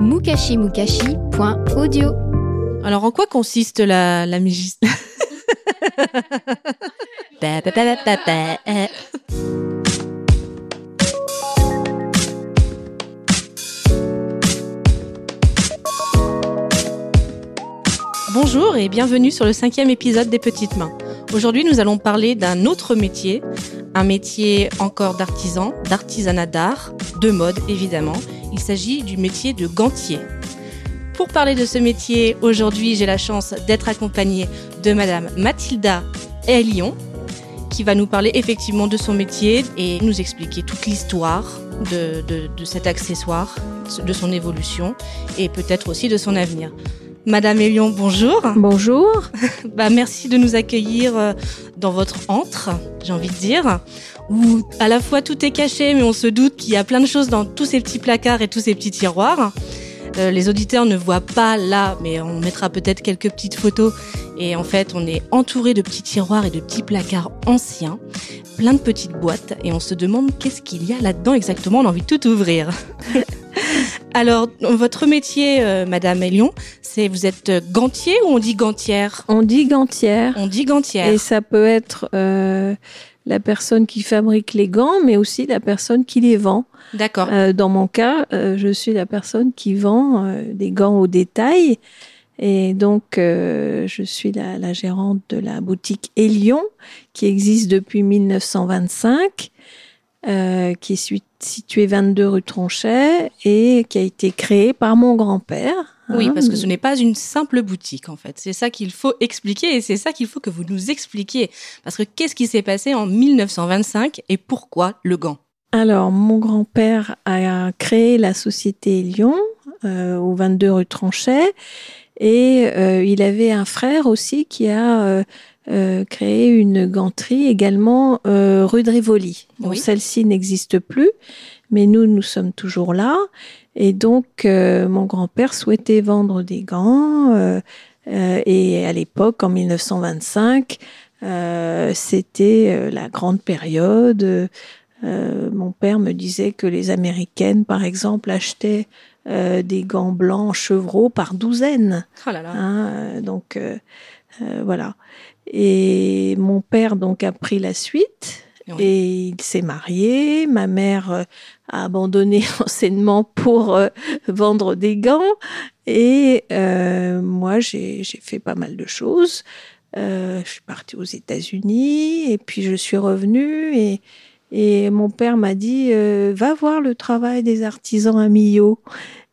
mukashimukashi.audio. Alors, en quoi consiste la, la. Bonjour et bienvenue sur le cinquième épisode des Petites Mains. Aujourd'hui, nous allons parler d'un autre métier, un métier encore d'artisan, d'artisanat d'art, de mode évidemment. Il s'agit du métier de gantier. Pour parler de ce métier, aujourd'hui, j'ai la chance d'être accompagnée de Madame Mathilda Lyon, qui va nous parler effectivement de son métier et nous expliquer toute l'histoire de, cet accessoire, de son évolution et peut-être aussi de son avenir. Madame Elion, bonjour. Bonjour. Bah, merci de nous accueillir euh, dans votre antre, j'ai envie de dire, où à la fois tout est caché, mais on se doute qu'il y a plein de choses dans tous ces petits placards et tous ces petits tiroirs. Euh, les auditeurs ne voient pas là, mais on mettra peut-être quelques petites photos. Et en fait, on est entouré de petits tiroirs et de petits placards anciens, plein de petites boîtes, et on se demande qu'est-ce qu'il y a là-dedans exactement. On a envie de tout ouvrir. Alors, votre métier, euh, Madame Elion, c'est vous êtes euh, gantier ou on dit gantière? On dit gantière. On dit gantière. Et ça peut être euh, la personne qui fabrique les gants, mais aussi la personne qui les vend. D'accord. Euh, dans mon cas, euh, je suis la personne qui vend euh, des gants au détail. Et donc, euh, je suis la, la gérante de la boutique Elion, qui existe depuis 1925, euh, qui est située 22 rue Tronchet et qui a été créée par mon grand-père. Oui, hein. parce que ce n'est pas une simple boutique en fait. C'est ça qu'il faut expliquer et c'est ça qu'il faut que vous nous expliquiez. Parce que qu'est-ce qui s'est passé en 1925 et pourquoi le gant? Alors, mon grand-père a créé la société Lyon euh, au 22 rue Tranchet et euh, il avait un frère aussi qui a euh, euh, créé une ganterie également euh, rue de Rivoli. Bon, Oui. celle-ci n'existe plus, mais nous, nous sommes toujours là. Et donc, euh, mon grand-père souhaitait vendre des gants. euh, euh, et à l'époque, en 1925, euh, c'était la grande période. Euh, mon père me disait que les Américaines, par exemple, achetaient euh, des gants blancs chevreaux par douzaine. Oh là là. Hein, donc euh, euh, voilà. Et mon père donc a pris la suite Oui. et il s'est marié. Ma mère euh, a abandonné l'enseignement pour euh, vendre des gants et euh, moi j'ai j'ai fait pas mal de choses. Euh, je suis partie aux États-Unis et puis je suis revenue et et mon père m'a dit euh, va voir le travail des artisans à Millau.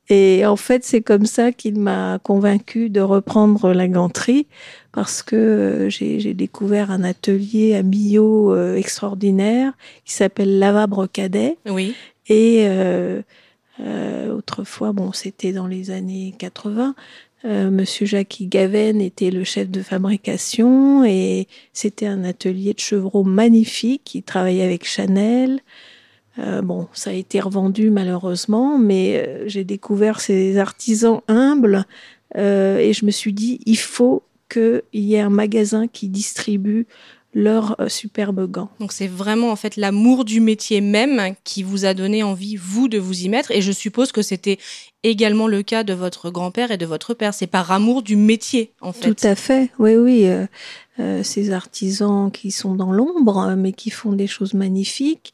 Et en fait, c'est comme ça qu'il m'a convaincu de reprendre la ganterie parce que euh, j'ai découvert un atelier à Millau euh, extraordinaire qui s'appelle Lavabre Cadet. Oui. Et euh, euh, autrefois, bon, c'était dans les années 80. Euh, Monsieur Jackie Gaven était le chef de fabrication et c'était un atelier de chevreau magnifique. Il travaillait avec Chanel. Euh, bon, ça a été revendu malheureusement, mais euh, j'ai découvert ces artisans humbles euh, et je me suis dit, il faut qu'il y ait un magasin qui distribue leurs euh, superbes gants. Donc c'est vraiment en fait l'amour du métier même qui vous a donné envie vous de vous y mettre et je suppose que c'était également le cas de votre grand-père et de votre père. C'est par amour du métier en fait. Tout à fait, oui, oui. euh, euh, ces artisans qui sont dans l'ombre, mais qui font des choses magnifiques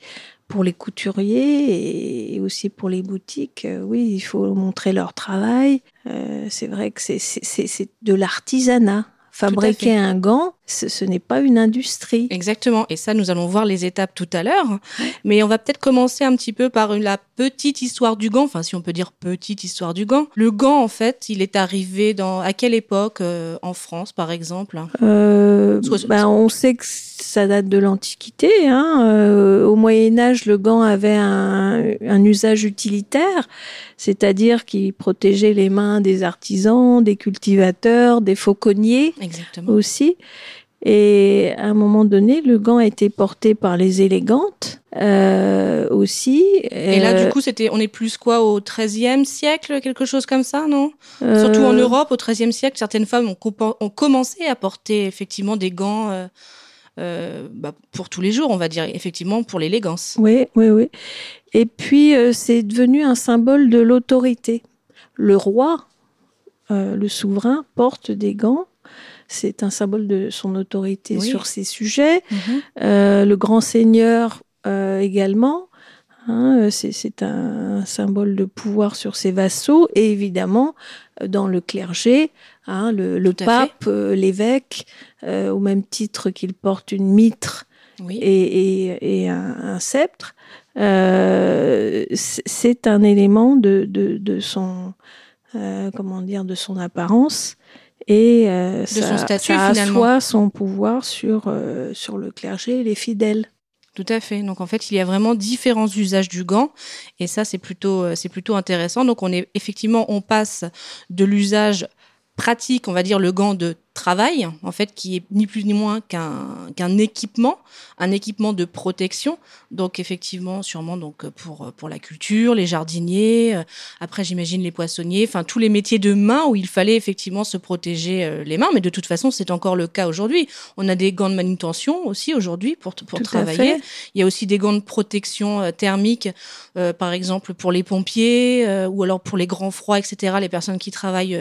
pour les couturiers et aussi pour les boutiques. euh, oui, il faut montrer leur travail. Euh, c'est vrai que c'est- de l'artisanat. Fabriquer un gant, ce, ce n'est pas une industrie. Exactement. Et ça, nous allons voir les étapes tout à l'heure. Mais on va peut-être commencer un petit peu par la petite histoire du gant. Enfin, si on peut dire petite histoire du gant. Le gant, en fait, il est arrivé dans à quelle époque euh, en France, par exemple? Euh, ben, on sait que ça date de l'Antiquité. Hein. Euh, au Moyen Âge, le gant avait un, un usage utilitaire, c'est-à-dire qu'il protégeait les mains des artisans, des cultivateurs, des fauconniers Exactement. aussi. Et à un moment donné, le gant a été porté par les élégantes euh, aussi. Et là, du coup, c'était, on est plus quoi au XIIIe siècle, quelque chose comme ça, non? Euh, Surtout en Europe, au XIIIe siècle, certaines femmes ont, commencé à porter effectivement des gants euh, euh, bah, pour tous les jours, on va dire, effectivement pour l'élégance. Oui, oui, oui. Et puis, euh, c'est devenu un symbole de l'autorité. Le roi, euh, le souverain, porte des gants. C'est un symbole de son autorité Oui. sur ces sujets. Euh, le grand seigneur euh, également. hein, euh, c'est un symbole de pouvoir sur ses vassaux. Et évidemment, dans le clergé, hein, le, pape, euh, l'évêque, au même titre qu'il porte une mitre Oui. et, et- et un, un sceptre, c'est un élément de, de, de son comment dire de son apparence et euh, ça, son statut, ça assoit son pouvoir sur euh, sur le clergé et les fidèles. Tout à fait. Donc en fait, il y a vraiment différents usages du gant, et ça c'est plutôt euh, c'est plutôt intéressant. Donc on est effectivement on passe de l'usage pratique, on va dire le gant de travail, en fait, qui est ni plus ni moins qu'un qu'un équipement, un équipement de protection. Donc effectivement, sûrement donc pour pour la culture, les jardiniers, euh, après j'imagine les poissonniers, enfin tous les métiers de main où il fallait effectivement se protéger euh, les mains. Mais de toute façon, c'est encore le cas aujourd'hui. On a des gants de manutention aussi aujourd'hui pour pour Tout travailler. Il y a aussi des gants de protection euh, thermique, par exemple pour les pompiers ou alors pour les grands froids, etc. Les personnes qui travaillent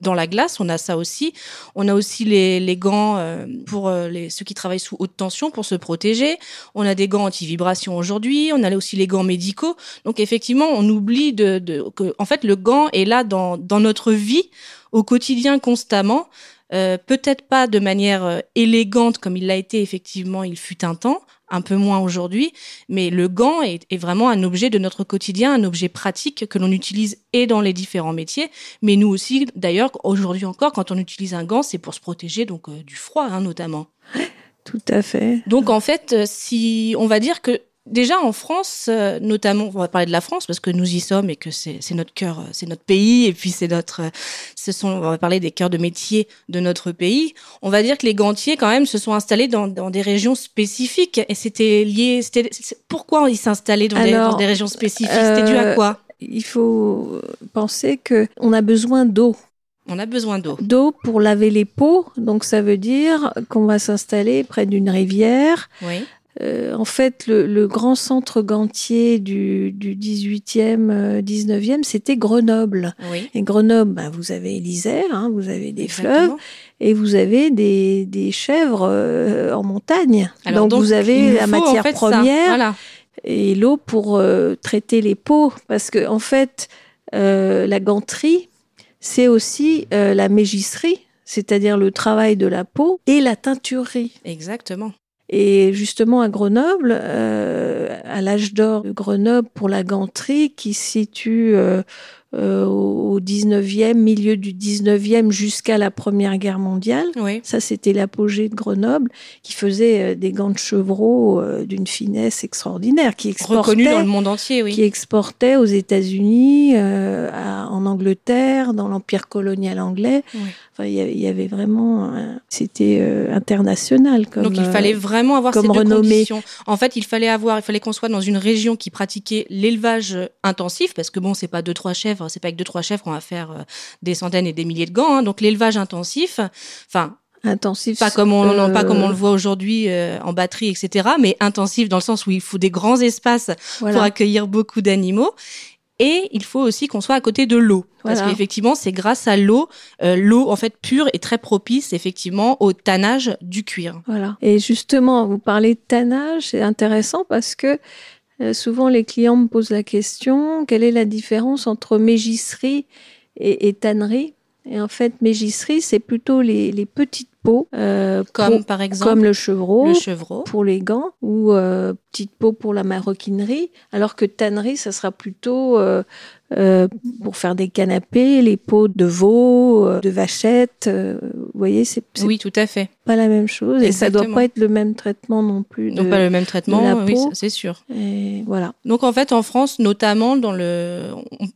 dans la glace, on a ça aussi. On a aussi les, les gants euh, pour euh, les, ceux qui travaillent sous haute tension pour se protéger. On a des gants anti-vibration aujourd'hui. On a aussi les gants médicaux. Donc effectivement, on oublie de que en fait le gant est là dans dans notre vie au quotidien constamment. Euh, peut-être pas de manière euh, élégante comme il l'a été effectivement il fut un temps, un peu moins aujourd'hui, mais le gant est, est vraiment un objet de notre quotidien, un objet pratique que l'on utilise et dans les différents métiers, mais nous aussi d'ailleurs aujourd'hui encore quand on utilise un gant c'est pour se protéger donc euh, du froid hein, notamment. Tout à fait. Donc en fait, euh, si on va dire que déjà en France, euh, notamment, on va parler de la France parce que nous y sommes et que c'est notre cœur, euh, c'est notre pays et puis c'est notre, euh, ce sont, on va parler des cœurs de métier de notre pays. On va dire que les gantiers quand même se sont installés dans, dans des régions spécifiques et c'était lié. C'était pourquoi ils s'installaient dans, dans des régions spécifiques? C'était dû à quoi? Il faut penser que on a besoin d'eau. On a besoin d'eau. D'eau pour laver les pots, donc ça veut dire qu'on va s'installer près d'une rivière. Oui. Euh, en fait, le, le grand centre gantier du, du 18e, euh, 19e, c'était Grenoble. Oui. Et Grenoble, bah, vous avez l'Isère, hein, vous avez des fleuves, et vous avez des, des chèvres euh, en montagne. Alors, donc, vous avez la en matière fait, première Voilà. et l'eau pour euh, traiter les peaux. Parce que, en fait, euh, la ganterie, c'est aussi euh, la mégisserie, c'est-à-dire le travail de la peau, et la teinturerie. Exactement. Et justement, à Grenoble, euh, à l'âge d'or de Grenoble pour la ganterie, qui situe euh, euh, au 19e, milieu du 19e jusqu'à la Première Guerre mondiale, Oui. ça, c'était l'apogée de Grenoble, qui faisait euh, des gants de chevreau euh, d'une finesse extraordinaire, qui Reconnu dans exportait, le monde entier, oui. qui exportait aux États-Unis, euh, en Angleterre, dans l'empire colonial anglais. Oui. Enfin, il y avait- vraiment, c'était euh, international. Comme, Donc il euh, fallait vraiment avoir comme ces deux renommée. conditions. En fait, il fallait avoir, il fallait qu'on soit dans une région qui pratiquait l'élevage intensif, parce que bon, c'est pas deux trois chèvres, c'est pas avec deux trois chèvres qu'on va faire euh, des centaines et des milliers de gants. hein. Donc l'élevage intensif, enfin intensif. pas comme on, pas euh, comme on le voit aujourd'hui euh, en batterie, etc. Mais intensif dans le sens où il faut des grands espaces voilà. pour accueillir beaucoup d'animaux. Et il faut aussi qu'on soit à côté de l'eau. Parce qu'effectivement, c'est grâce à l'eau, euh, l'eau en fait pure est très propice effectivement au tannage du cuir. Voilà. Et justement, vous parlez de tannage, c'est intéressant parce que euh, souvent les clients me posent la question quelle est la différence entre mégisserie et, et tannerie? Et en fait, mégisserie, c'est plutôt les, les petites peaux, euh, Comme par exemple comme le chevreau, le chevreau. pour les gants, ou euh, petites peaux pour la maroquinerie, alors que tannerie, ça sera plutôt euh, pour faire des canapés, les peaux de veau, de vachette. Vous voyez, c'est Oui, tout à fait. pas la même chose, et ça doit pas être le même traitement non plus. Donc de- pas le même traitement, oui, c'est sûr. et voilà. Donc en fait, en France, notamment dans le, on-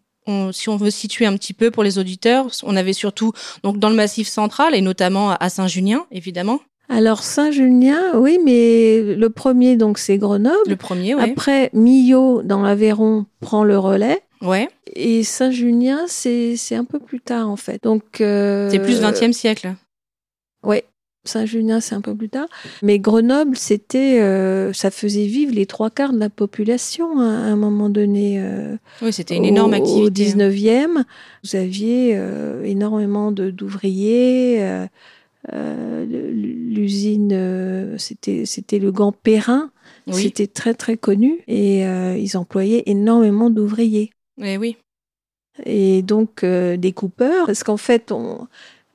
on- si on veut situer un petit peu pour les auditeurs, on avait surtout donc dans le Massif central et notamment à Saint-Junien, évidemment, Alors Saint-Julien, oui, mais le premier donc c'est Grenoble. le premier, ouais. Après, Millau dans l'Aveyron prend le relais. Ouais, Et Saint-Junien, c'est c'est un peu plus tard en fait. Donc euh, c'est plus 20e siècle. Ouais, Saint-Junien, c'est un peu plus tard. Mais Grenoble, c'était, euh, ça faisait vivre les trois quarts de la population hein, à un moment donné. euh, Oui, c'était une énorme activité. Au 19e, vous aviez euh, énormément de- d'ouvriers. L'usine, c'était c'était le gant Perrin. Oui, C'était très très connu et ils employaient énormément d'ouvriers. eh oui. Et donc des coupeurs, parce qu'en fait, on,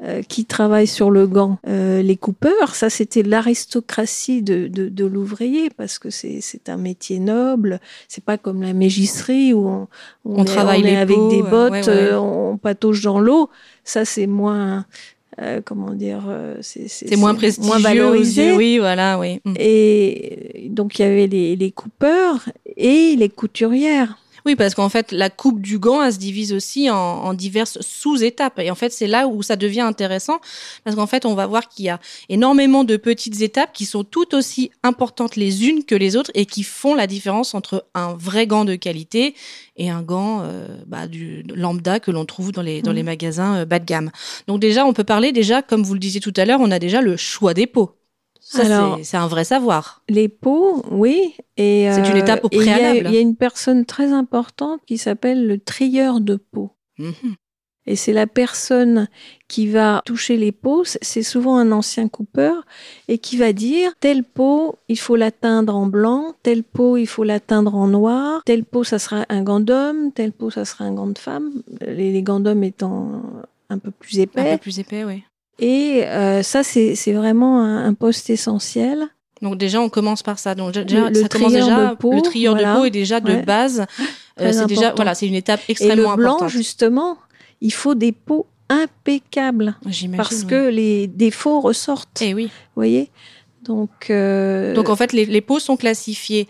euh, qui travaille sur le gant Euh, Les coupeurs, ça c'était l'aristocratie de, de, de l'ouvrier, parce que c'est c'est un métier noble. C'est pas comme la mégisserie où on, On est- travaille on est les avec peaux, des bottes, ouais, ouais. euh, on patauge dans l'eau. Ça c'est moins, euh, comment dire, euh, c'est C'est moins prestigieux, moins valorisé. yeux, oui, voilà, oui. Mm. Et donc il y avait les, les coupeurs et les couturières. Oui, parce qu'en fait, la coupe du gant, elle se divise aussi en, en diverses sous-étapes. Et en fait, c'est là où ça devient intéressant, parce qu'en fait, on va voir qu'il y a énormément de petites étapes qui sont tout aussi importantes les unes que les autres et qui font la différence entre un vrai gant de qualité et un gant euh, bah, du lambda que l'on trouve dans les, dans les magasins euh, bas de gamme. Donc déjà, on peut parler déjà, comme vous le disiez tout à l'heure, on a déjà le choix des pots. Ça, c'est- un vrai savoir. Les pots, oui. Et C'est une étape au et il y a- préalable. Il y, a une personne très importante qui s'appelle le trieur de peaux. Mhm. Et c'est la personne qui va toucher les peaux. C'est- souvent un ancien coupeur et qui va dire telle peau, il faut la teindre en blanc, telle peau, il faut la teindre en noir, telle peau, ça sera un gant d'homme, telle peau, ça sera un gant de femme. Les, les gants d'homme étant un peu plus Un épais. peu plus épais, oui. Et euh, ça, c'est vraiment un, un poste essentiel. Donc déjà, on commence par ça. Donc déjà, Le- le ça commence trieur déjà. de peau, le trieur voilà. de peau est déjà de Ouais. base. euh, c'est déjà voilà, c'est une étape Et extrêmement le blanc, importante. justement, il faut des peaux impeccables J'imagine. parce oui. que les défauts ressortent. Eh oui. Vous voyez Donc, euh, Donc en fait, les, les peaux sont classifiées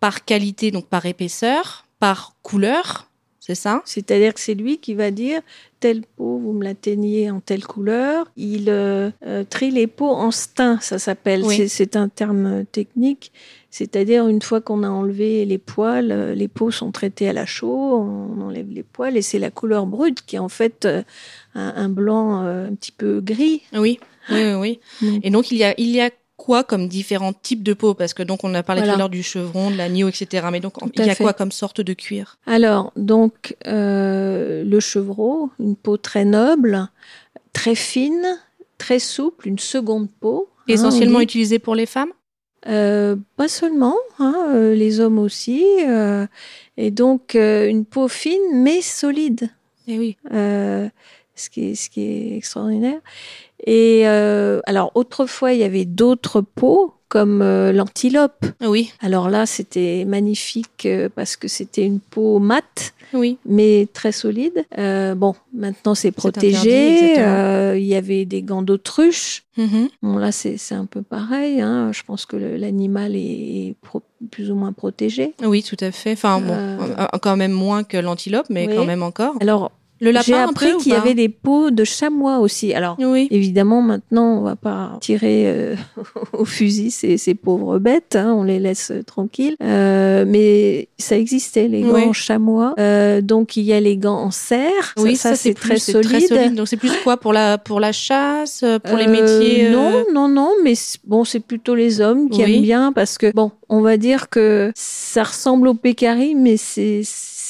par qualité, donc par épaisseur, par couleur, c'est ça? C'est-à-dire que c'est lui qui va dire telle peau, vous me la teignez en telle couleur. Il euh, euh, trie les peaux en stein, ça s'appelle. Oui. C'est- un terme technique. C'est-à-dire, une fois qu'on a enlevé les poils, euh, les peaux sont traitées à la chaux, on enlève les poils et c'est la couleur brute qui est en fait euh, un, un blanc euh, un petit peu gris. Oui. Oui, oui, oui. Mm. Et donc il y a il y a quoi comme différents types de peaux Parce que donc on a parlé Voilà. tout à l'heure du chevron, de l'agneau, etc. Mais donc Tout il y a fait. quoi comme sorte de cuir? Alors, donc, euh, le chevreau, une peau très noble, très fine, très souple, une seconde peau. hein, Essentiellement on dit. utilisé pour les femmes? Euh, pas seulement, hein, euh, les hommes aussi. et donc, une peau fine, mais solide. Eh oui. ce, qui est, ce qui est extraordinaire. Et euh, alors, autrefois, il y avait d'autres peaux, comme euh, l'antilope. Oui. Alors là, c'était magnifique euh, parce que c'était une peau mate Oui. mais très solide. Bon, maintenant c'est protégé. Il y avait des gants d'autruche. Mhm. Bon, là c'est un peu pareil. hein. Je pense que l'animal est, pro- plus ou moins protégé. Oui, tout à fait. Enfin bon, Euh, quand même moins que l'antilope, mais oui. quand même encore. Alors, Le j'ai lapin appris après ou qu'il y avait des peaux de chamois aussi. Alors, Oui. évidemment, maintenant, on va pas tirer euh, au fusil ces, ces pauvres bêtes. hein. On les laisse euh, tranquilles. Euh, mais ça existait, les gants Oui. chamois. Euh, donc, il y a les gants en serre. Oui, ça, ça, c'est très c'est solide. Donc c'est plus quoi pour la pour la chasse, euh, pour les métiers Non, non, non, mais bon, c'est plutôt les hommes qui Oui. aiment bien parce que, bon, on va dire que ça ressemble au pécari, mais c'est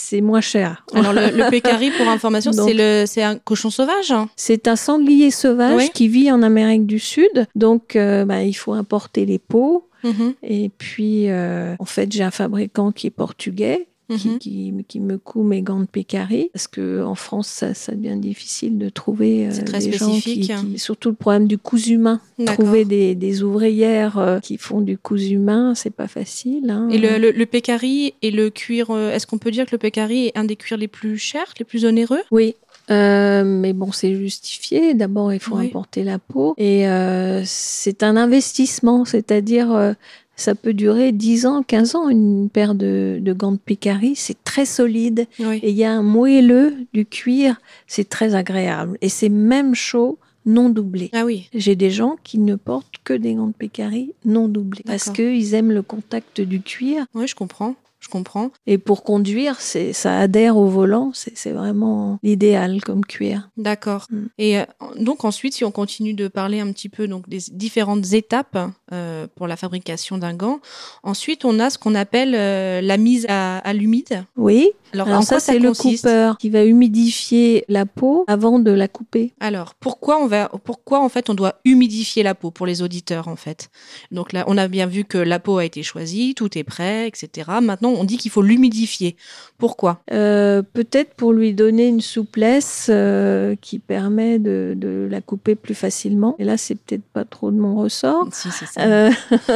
c'est moins cher. Alors le, le pécari, pour information, c'est le c'est un cochon sauvage. hein C'est un sanglier sauvage Oui. qui vit en Amérique du Sud, donc euh, bah, il faut importer les peaux. Mhm. Et puis, euh, en fait, j'ai un fabricant qui est portugais, qui, Mhm. qui, qui me coud mes gants de pécari. Parce que en France, ça, ça devient difficile de trouver euh, C'est très des gens qui, spécifique. qui- Surtout le problème du cousu humain. Trouver des, des ouvrières euh, qui font du cousu humain, c'est pas facile. hein. Et le, le, le pécari et le cuir, euh, est-ce qu'on peut dire que le pécari est un des cuirs les plus chers, les plus onéreux? Oui. Euh, mais bon, c'est justifié. D'abord, il faut Oui. importer la peau. Et euh, c'est un investissement, c'est-à-dire euh, ça peut durer 10 ans, 15 ans, une paire de, de gants de pécari. C'est très solide. Oui. Et il y a un moelleux du cuir, c'est très agréable. Et c'est même chaud, non doublé. Ah oui. J'ai des gens qui ne portent que des gants de pécari non doublés. Parce qu'ils aiment le contact du cuir. Oui, je comprends. Je comprends. Et pour conduire, c'est, ça adhère au volant. C'est, vraiment l'idéal comme cuir. D'accord. Mm. Et euh, donc ensuite, si on continue de parler un petit peu donc des différentes étapes euh, pour la fabrication d'un gant, ensuite on a ce qu'on appelle euh, la mise à, à l'humide. Oui. Alors, Alors ça, ça c'est le coupeur qui va humidifier la peau avant de la couper. Alors, pourquoi on va, pourquoi en fait on doit humidifier la peau pour les auditeurs en fait? Donc là, on a bien vu que la peau a été choisie, tout est prêt, etc. Maintenant, on dit qu'il faut l'humidifier. Pourquoi? Euh, peut-être pour lui donner une souplesse euh, qui permet de, de la couper plus facilement. Et là, c'est peut-être pas trop de mon ressort. Si c'est ça. Euh,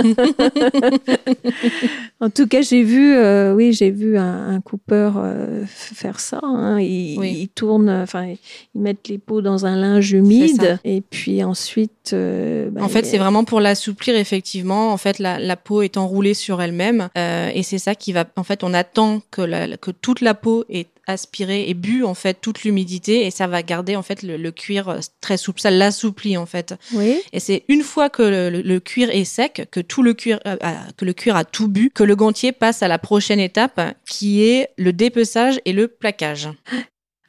en tout cas, j'ai vu, oui, j'ai vu un, un coupeur faire ça. hein. Il, Oui. il tourne, enfin, ils mettent les peaux dans un linge humide, et puis ensuite. bah, En fait, c'est vraiment pour l'assouplir effectivement. En fait, la, la peau est enroulée sur elle-même et c'est ça qui va. En fait, on attend que, la, que toute la peau est aspirée et bu en fait toute l'humidité et ça va garder en fait le, le cuir euh, très souple. Ça l'assouplit en fait. Oui. Et c'est une fois que le, cuir est sec, que tout le cuir, euh, a- que le cuir a tout bu, que le gantier passe à la prochaine étape, qui est le dépeçage et le plaquage.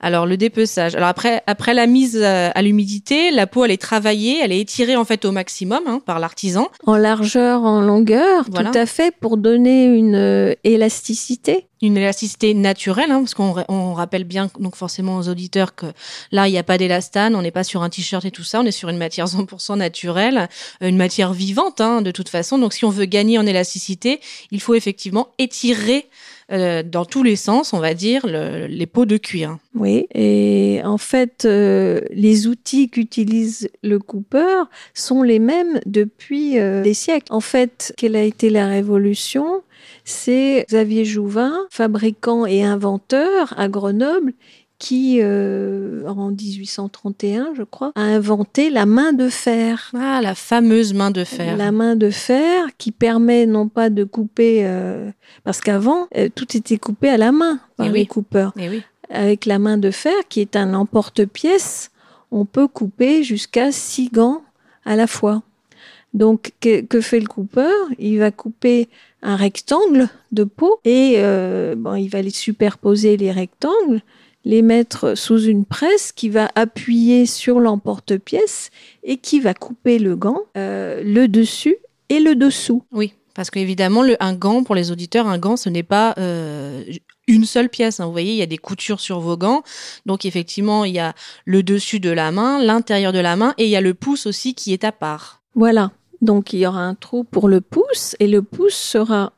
Alors le dépeçage. Alors après, après la mise euh, à l'humidité, la peau elle est travaillée, elle est étirée en fait au maximum hein, par l'artisan. En largeur, en longueur, Voilà. tout à fait, pour donner une euh, élasticité. Une élasticité naturelle, hein, parce qu'on on rappelle bien donc forcément aux auditeurs que là il n'y a pas d'élastane, on n'est pas sur un t-shirt et tout ça, on est sur une matière 100% naturelle, euh, une matière vivante hein, de toute façon. Donc si on veut gagner en élasticité, il faut effectivement étirer euh, dans tous les sens, on va dire, le- les peaux de cuir. Oui, et en fait, euh, les outils qu'utilise le coupeur sont les mêmes depuis euh, des siècles. En fait, quelle a été la révolution? C'est Xavier Jouvin, fabricant et inventeur à Grenoble, qui, euh, en 1831, je crois, a inventé la main de fer. Ah, la fameuse main de fer. La main de fer qui permet non pas de couper, euh, parce qu'avant, euh, tout était coupé à la main par Eh les oui. coupeurs Eh oui. avec la main de fer, qui est un emporte-pièce, on peut couper jusqu'à six gants à la fois. Donc, que, que fait le coupeur? Il va couper un rectangle de peau et euh, bon, il va les superposer les rectangles, les mettre sous une presse qui va appuyer sur l'emporte-pièce et qui va couper le gant, euh, le dessus et le dessous. Oui, parce qu'évidemment, un gant, pour les auditeurs, un gant, ce n'est pas euh, une seule pièce. hein. Vous voyez, il y a des coutures sur vos gants. Donc, effectivement, il y a le dessus de la main, l'intérieur de la main, et il y a le pouce aussi qui est à part. Voilà. Donc il y aura un trou pour le pouce et le pouce sera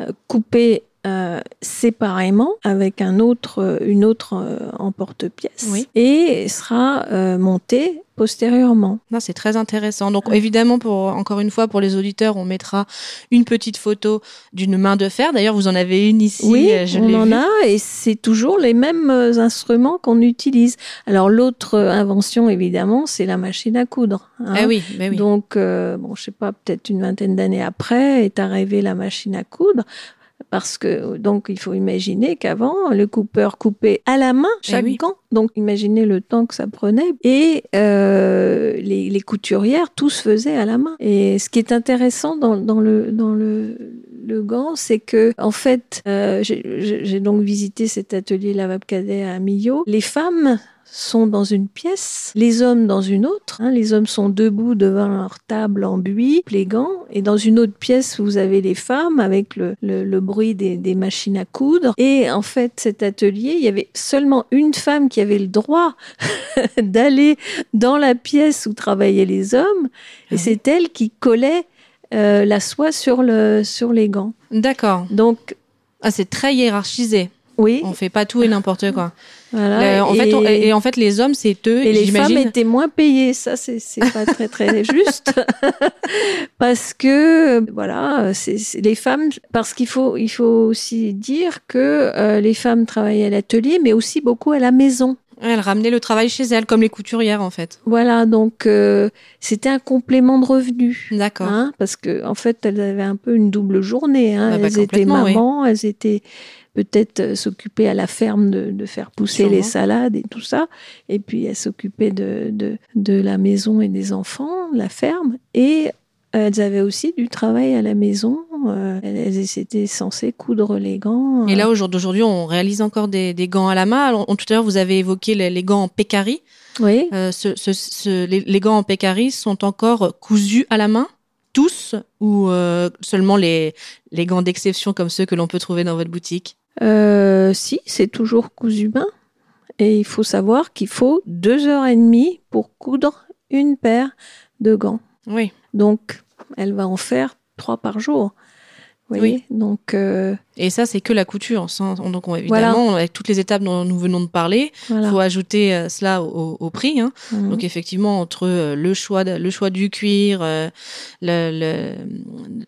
euh, coupé euh, séparément avec un autre, une autre euh, emporte-pièce Oui. et sera euh, monté postérieurement. Non, c'est très intéressant. Donc, évidemment, pour encore une fois, pour les auditeurs, on mettra une petite photo d'une main de fer. D'ailleurs, vous en avez une ici. oui, je on en vue. a et c'est toujours les mêmes instruments qu'on utilise. Alors l'autre invention, évidemment, c'est la machine à coudre. hein. Ah oui, mais oui. Donc, bon, je sais pas, peut-être une vingtaine d'années après est arrivée la machine à coudre. Parce que, donc, il faut imaginer qu'avant, le coupeur coupait à la main chaque Eh oui. gant. Donc, imaginez le temps que ça prenait. Et euh, les, les couturières, tout se faisait à la main. Et ce qui est intéressant dans, dans le, dans le, le gant, c'est que, en fait, euh, j'ai donc visité cet atelier Lavab Cadet à Millau. Les femmes sont dans une pièce, les hommes dans une autre. hein. les hommes sont debout devant leur table en buis, les gants, et dans une autre pièce, vous avez les femmes avec le, le- le bruit des, des machines à coudre. Et en fait, cet atelier, il y avait seulement une femme qui avait le droit d'aller dans la pièce où travaillaient les hommes, Ah et c'est elle qui collait euh, la soie sur, le, sur les gants. D'accord. Donc, Ah, c'est très hiérarchisé. Oui, On fait pas tout et n'importe quoi. Voilà. En, et, fait, on- et, et en fait, les hommes, c'est eux. et les femmes étaient moins payées. Ça, c'est pas très très juste parce que voilà, c'est les femmes. Parce qu'il faut il faut aussi dire que euh, les femmes travaillaient à l'atelier, mais aussi beaucoup à la maison. Elle ramenait le travail chez elle, comme les couturières, en fait. Voilà, donc euh, c'était un complément de revenu. D'accord. Hein, parce que en fait, elles avaient un peu une double journée. Hein. Ah bah, elles étaient oui. mamans, elles étaient peut-être euh, s'occuper à la ferme de, de faire pousser les salades et tout ça. Et puis elles s'occupaient de, de, de la maison et des enfants, la ferme. Et elles avaient aussi du travail à la maison. Euh, elles étaient censées coudre les gants. Et là, au jour d'aujourd'hui, on réalise encore des, des gants à la main. Alors, tout à l'heure, vous avez évoqué les, les gants en pécari. oui. Euh, ce, ce- ce- les, les gants en pécari sont encore cousus à la main, tous, ou euh, seulement les, les gants d'exception comme ceux que l'on peut trouver dans votre boutique? Euh, si, c'est toujours cousu main. Et il faut savoir qu'il faut deux heures et demie pour coudre une paire de gants. Oui. Donc, elle va en faire trois par jour. Vous voyez? Donc, euh, Et ça, c'est que la couture. Sans, donc, on- évidemment, avec toutes les étapes dont nous venons de parler, il voilà. faut ajouter euh, cela au, au prix. Hein. Mhm. Donc effectivement, entre euh, le choix, de- le choix du cuir, euh, le, le-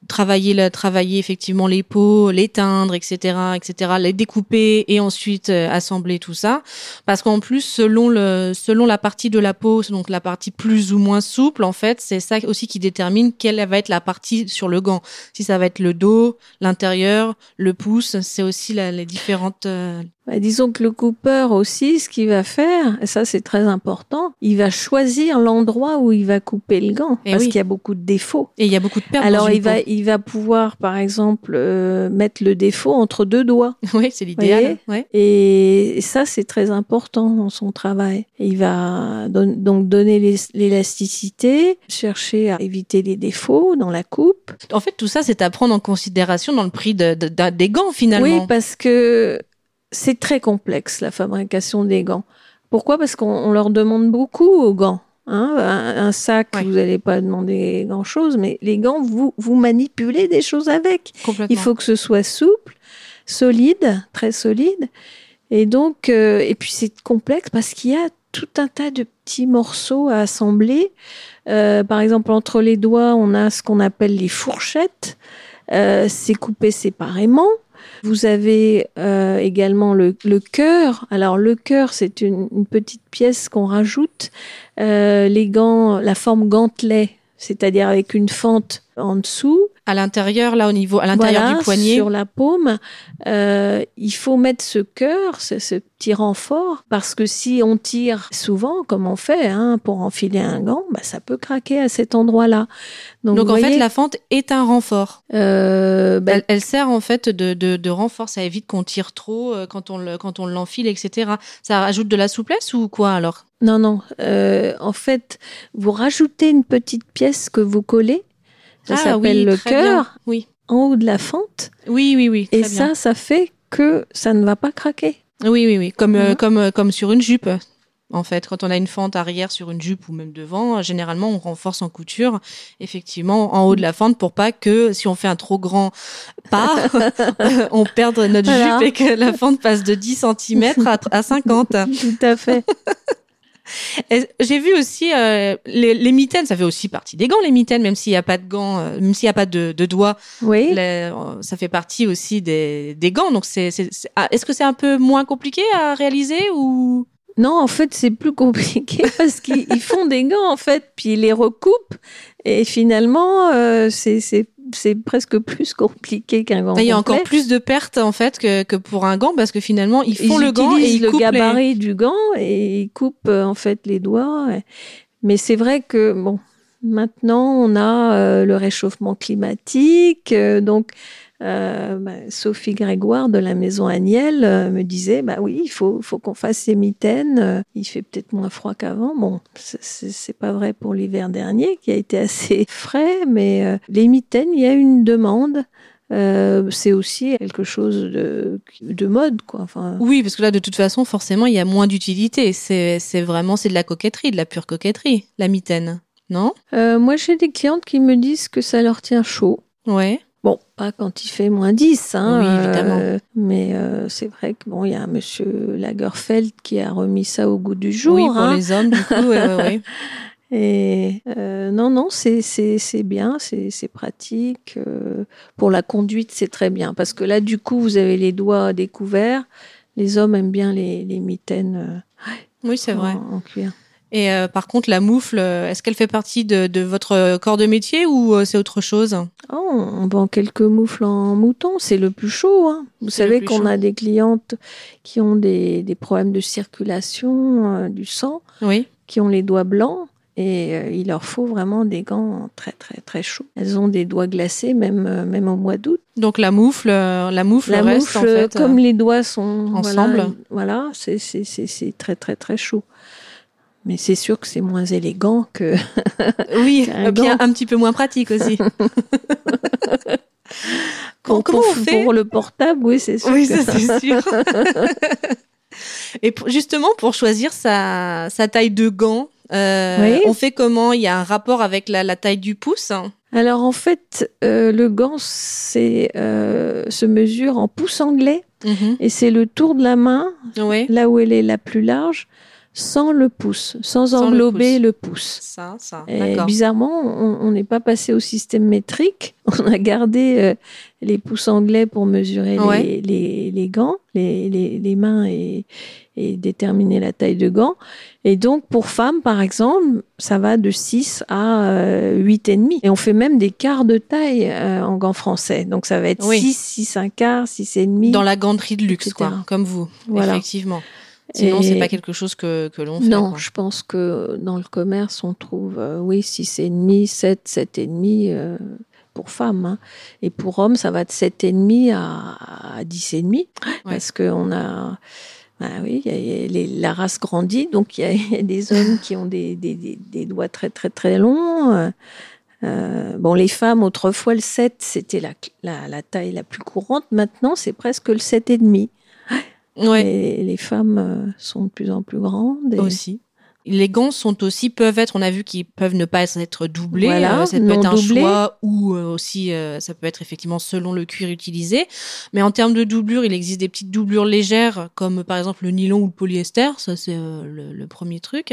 travailler, le, travailler effectivement les peaux, les teindre, etc., etc., les découper et ensuite assembler tout ça, parce qu'en plus selon le, selon la partie de la peau, donc la partie plus ou moins souple, en fait, c'est ça aussi qui détermine quelle va être la partie sur le gant. Si ça va être le dos, l'intérieur, le c'est aussi la- les différentes. euh, Bah, disons que le coupeur aussi, ce qu'il va faire, et ça c'est très important, il va choisir l'endroit où il va couper le gant, Eh parce oui. qu'il y a beaucoup de défauts. Et il y a beaucoup de pertes. Alors il va, peau. il va pouvoir, par exemple, euh, mettre le défaut entre deux doigts. Oui, c'est l'idéal. Ouais. Et ça, c'est très important dans son travail. Il va don- donc donner l'élasticité, chercher à éviter les défauts dans la coupe. En fait, tout ça, c'est à prendre en considération dans le prix de, de- de- des gants, finalement. Oui, parce que c'est très complexe, la fabrication des gants. Pourquoi? Parce qu'on on leur demande beaucoup aux gants. Hein, un, un sac, Ouais. vous n'allez pas demander grand-chose, mais les gants, vous, vous manipulez des choses avec. Complètement. Il faut que ce soit souple, solide, très solide. Et donc, euh, et puis c'est complexe parce qu'il y a tout un tas de petits morceaux à assembler. Euh, par exemple, entre les doigts, on a ce qu'on appelle les fourchettes. Euh, c'est coupé séparément. Vous avez euh, également le, le cœur. Alors le cœur, c'est une, petite pièce qu'on rajoute. Euh, les gants, la forme gantelet, c'est-à-dire avec une fente en dessous. à l'intérieur, là, au niveau, à l'intérieur Voilà, du poignet. Sur la paume, euh, il faut mettre ce cœur, ce, ce petit renfort, parce que si on tire souvent, comme on fait hein, pour enfiler un gant, bah, ça peut craquer à cet endroit-là. Donc, en fait, la fente est un renfort. euh, bah, Elle, elle sert en fait de, de, de renfort. Ça évite qu'on tire trop euh, quand on le, quand on l'enfile, etc. Ça rajoute de la souplesse ou quoi alors? Non, non. euh, en fait, vous rajoutez une petite pièce que vous collez. Ça Ah s'appelle oui, le cœur Oui, en haut de la fente. oui, oui, oui. Et bien. ça, ça fait que ça ne va pas craquer. Oui, oui, oui. Comme, euh, Mhm. comme, euh, comme sur une jupe. En fait, quand on a une fente arrière sur une jupe ou même devant, euh, généralement, on renforce en couture, effectivement, en haut de la fente pour pas que si on fait un trop grand pas, on perde notre Voilà. jupe et que la fente passe de 10 cm à, à 50. Tout à fait. J'ai vu aussi euh, les, les mitaines, ça fait aussi partie des gants, les mitaines, même s'il n'y a pas de gants, euh, même s'il n'y a pas de, de doigts, Oui. les- euh, ça fait partie aussi des, des gants. Donc, c'est, c'est, c'est- ah, est-ce que c'est un peu moins compliqué à réaliser ou? Non, en fait, c'est plus compliqué parce qu'ils ils font des gants, en fait, puis ils les recoupent. Et finalement, euh, c'est c'est- c'est presque plus compliqué qu'un gant. il y a encore plus de pertes en fait que, que pour un gant parce que finalement ils font Ils le gant et ils le coupent les- gabarit du gant et ils coupent euh, en fait les doigts. Mais c'est vrai que, bon, maintenant, on a euh, le réchauffement climatique. euh, donc, euh, bah, Sophie Grégoire de la maison Agnel euh, me disait, bah oui, il faut, faut qu'on fasse ces mitaines. euh, il fait peut-être moins froid qu'avant. Bon, c'est- pas vrai pour l'hiver dernier qui a été assez frais, mais les mitaines, il y a une demande. Euh, c'est aussi quelque chose de, de mode, quoi. Enfin, Oui, parce que là de toute façon forcément il y a moins d'utilité. C'est, c'est vraiment c'est de la coquetterie, de la pure coquetterie, la mitaine, non? Euh, moi, j'ai des clientes qui me disent que ça leur tient chaud. Ouais. Bon, pas quand il fait moins 10, hein, Oui, évidemment. euh, mais euh, c'est vrai que bon, il y a Monsieur Lagerfeld qui a remis ça au goût du jour. oui, pour hein. les hommes, du coup. Et euh, non, non, c'est c'est c'est bien, c'est c'est pratique. euh, pour la conduite, c'est très bien parce que là, du coup, vous avez les doigts découverts. Les hommes aiment bien les, les mitaines Oui, c'est euh, vrai. en cuir. Et euh, par contre, la moufle, euh, est-ce qu'elle fait partie de, de votre corps de métier ou euh, c'est autre chose Oh, on vend quelques moufles en mouton, c'est le plus chaud. hein. Vous savez qu'on a des clientes qui ont des, des problèmes de circulation euh, du sang, Oui. qui ont les doigts blancs. Et il leur faut vraiment des gants très très très chauds. Elles ont des doigts glacés même même au mois d'août. Donc la moufle, la moufle La reste moufle, en fait. comme les doigts sont ensemble. voilà, c'est c'est c'est très très très chaud. Mais c'est sûr que c'est moins élégant que Oui, un et puis un, petit peu moins pratique aussi. pour, Comment pour- on fait pour le portable, oui c'est sûr. Oui, que- ça c'est sûr. Et pour- justement, pour choisir sa, sa taille de gant, euh, Oui. on fait comment? Il y a un rapport avec la, la taille du pouce? Alors en fait, euh, le gant c'est euh, se mesure en pouce anglais Mhm. et c'est le tour de la main Oui, là où elle est la plus large sans le pouce, sans, Sans le englober pouce. le pouce. ça, ça. Et bizarrement, on n'est pas passé au système métrique. On a gardé euh, les pouces anglais pour mesurer Ouais. les, les, les gants, les, mains et, et déterminer la taille de gants. Et donc, pour femmes, par exemple, ça va de 6 à euh, 8,5. Et on fait même des quarts de taille euh, en gants français. Donc, ça va être Oui. 6, 6, un quart, 6,5. Dans la ganterie de luxe, etc. quoi, comme vous, Voilà. effectivement. Sinon, Et- c'est pas quelque chose que, que l'on fait. Non, quoi. je pense que dans le commerce, on trouve, euh, oui, 6,5, 7, 7,5 euh, pour femmes. hein. Et pour hommes, ça va de 7,5 à, à 10,5. Parce qu'on a. Bah oui, y a- y a les- la race grandit, donc il y y a des hommes qui ont des, des, des, des doigts très très très longs. euh, bon, les femmes, autrefois, le 7, c'était la, la, la taille la plus courante. Maintenant, c'est presque le 7,5. Ouais, Et les femmes euh, sont de plus en plus grandes. et- aussi. Les gants sont aussi peuvent être, on a vu qu'ils peuvent ne pas être doublés. Voilà, euh, ça peut être un choix ou euh, aussi euh, ça peut être effectivement selon le cuir utilisé. Mais en termes de doublure, il existe des petites doublures légères comme par exemple le nylon ou le polyester. Ça c'est le, le premier truc.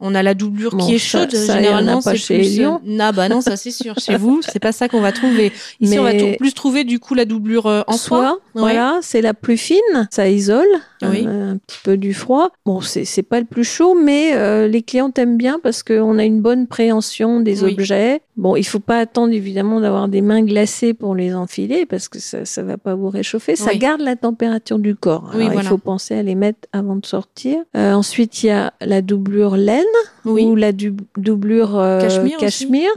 On a la doublure Bon, qui est ça- chaude. ça, il y en a généralement, c'est chez plus. Ah bah non, ça c'est sûr. Chez vous, c'est pas ça qu'on va trouver. Ici, on va plus trouver du coup la doublure en soie. Ouais. Voilà, c'est la plus fine, ça isole Oui. euh, un petit peu du froid. Bon, c'est pas le plus chaud, mais euh, les clients aiment bien parce qu'on a une bonne préhension des Oui. objets. Bon, il faut pas attendre évidemment d'avoir des mains glacées pour les enfiler parce que ça ça va pas vous réchauffer. Ça Oui. garde la température du corps. Oui, Alors, voilà. Il faut penser à les mettre avant de sortir. Euh, ensuite, il y a la doublure laine ou la du- doublure euh, Cachemire. cachemire.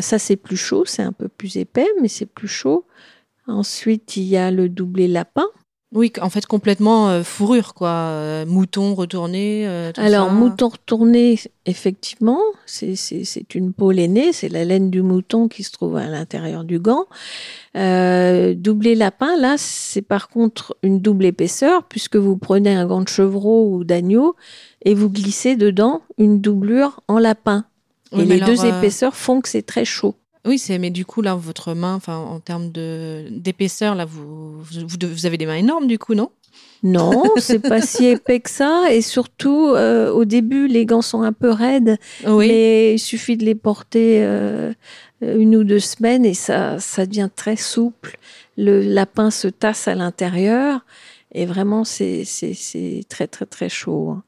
Ça, c'est plus chaud, c'est un peu plus épais, mais c'est plus chaud. Ensuite, il y a le doublé lapin. Oui, en fait, complètement euh, fourrure, quoi. Euh, mouton retourné. euh, tout Alors, ça. mouton retourné, effectivement, c'est- une peau lainée, c'est la laine du mouton qui se trouve à l'intérieur du gant. Doublé lapin, là, c'est par contre une double épaisseur, puisque vous prenez un gant de chevreau ou d'agneau et vous glissez dedans une doublure en lapin. Oui, et les alors, deux épaisseurs font que c'est très chaud. Oui, c'est mais du coup là votre main, enfin en termes de d'épaisseur là, vous, vous avez des mains énormes du coup, non? Non, c'est pas si épais que ça. Et surtout, euh, au début, les gants sont un peu raides, Oui. mais il suffit de les porter euh, une ou deux semaines et ça, ça devient très souple. Le lapin se tasse à l'intérieur et vraiment, c'est c'est- c'est très, très, très chaud.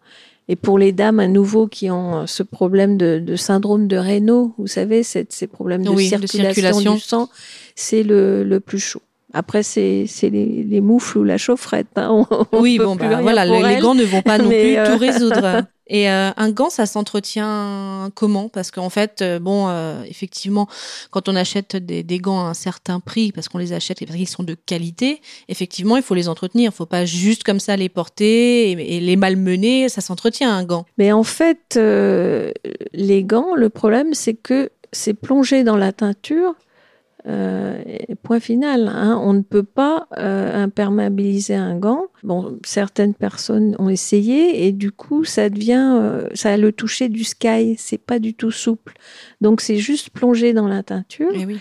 Et pour les dames à nouveau qui ont euh, ce problème de, de syndrome de Raynaud, vous savez, cette- ces problèmes de, Oui, de circulation, du sang, c'est le, le plus chaud. Après, c'est c'est les, les moufles ou la chaufferette. hein. On- oui, bon bah voilà, les, gants ne vont pas non plus euh, tout résoudre. Et euh, un gant, ça s'entretient comment? Parce qu'en fait, euh, bon, euh, effectivement, quand on achète des, des gants à un certain prix, parce qu'on les achète parce qu'ils sont de qualité, effectivement, il faut les entretenir. Il faut pas juste comme ça les porter et, et les malmener. Ça s'entretient un gant. Mais en fait, euh, les gants, le problème, c'est que c'est plongé dans la teinture. Euh, point final. hein. On ne peut pas euh, imperméabiliser un gant. Bon, certaines personnes ont essayé et du coup, ça devient, euh, ça a le toucher du sky. C'est pas du tout souple. Donc, c'est juste plongé dans la teinture. Eh oui.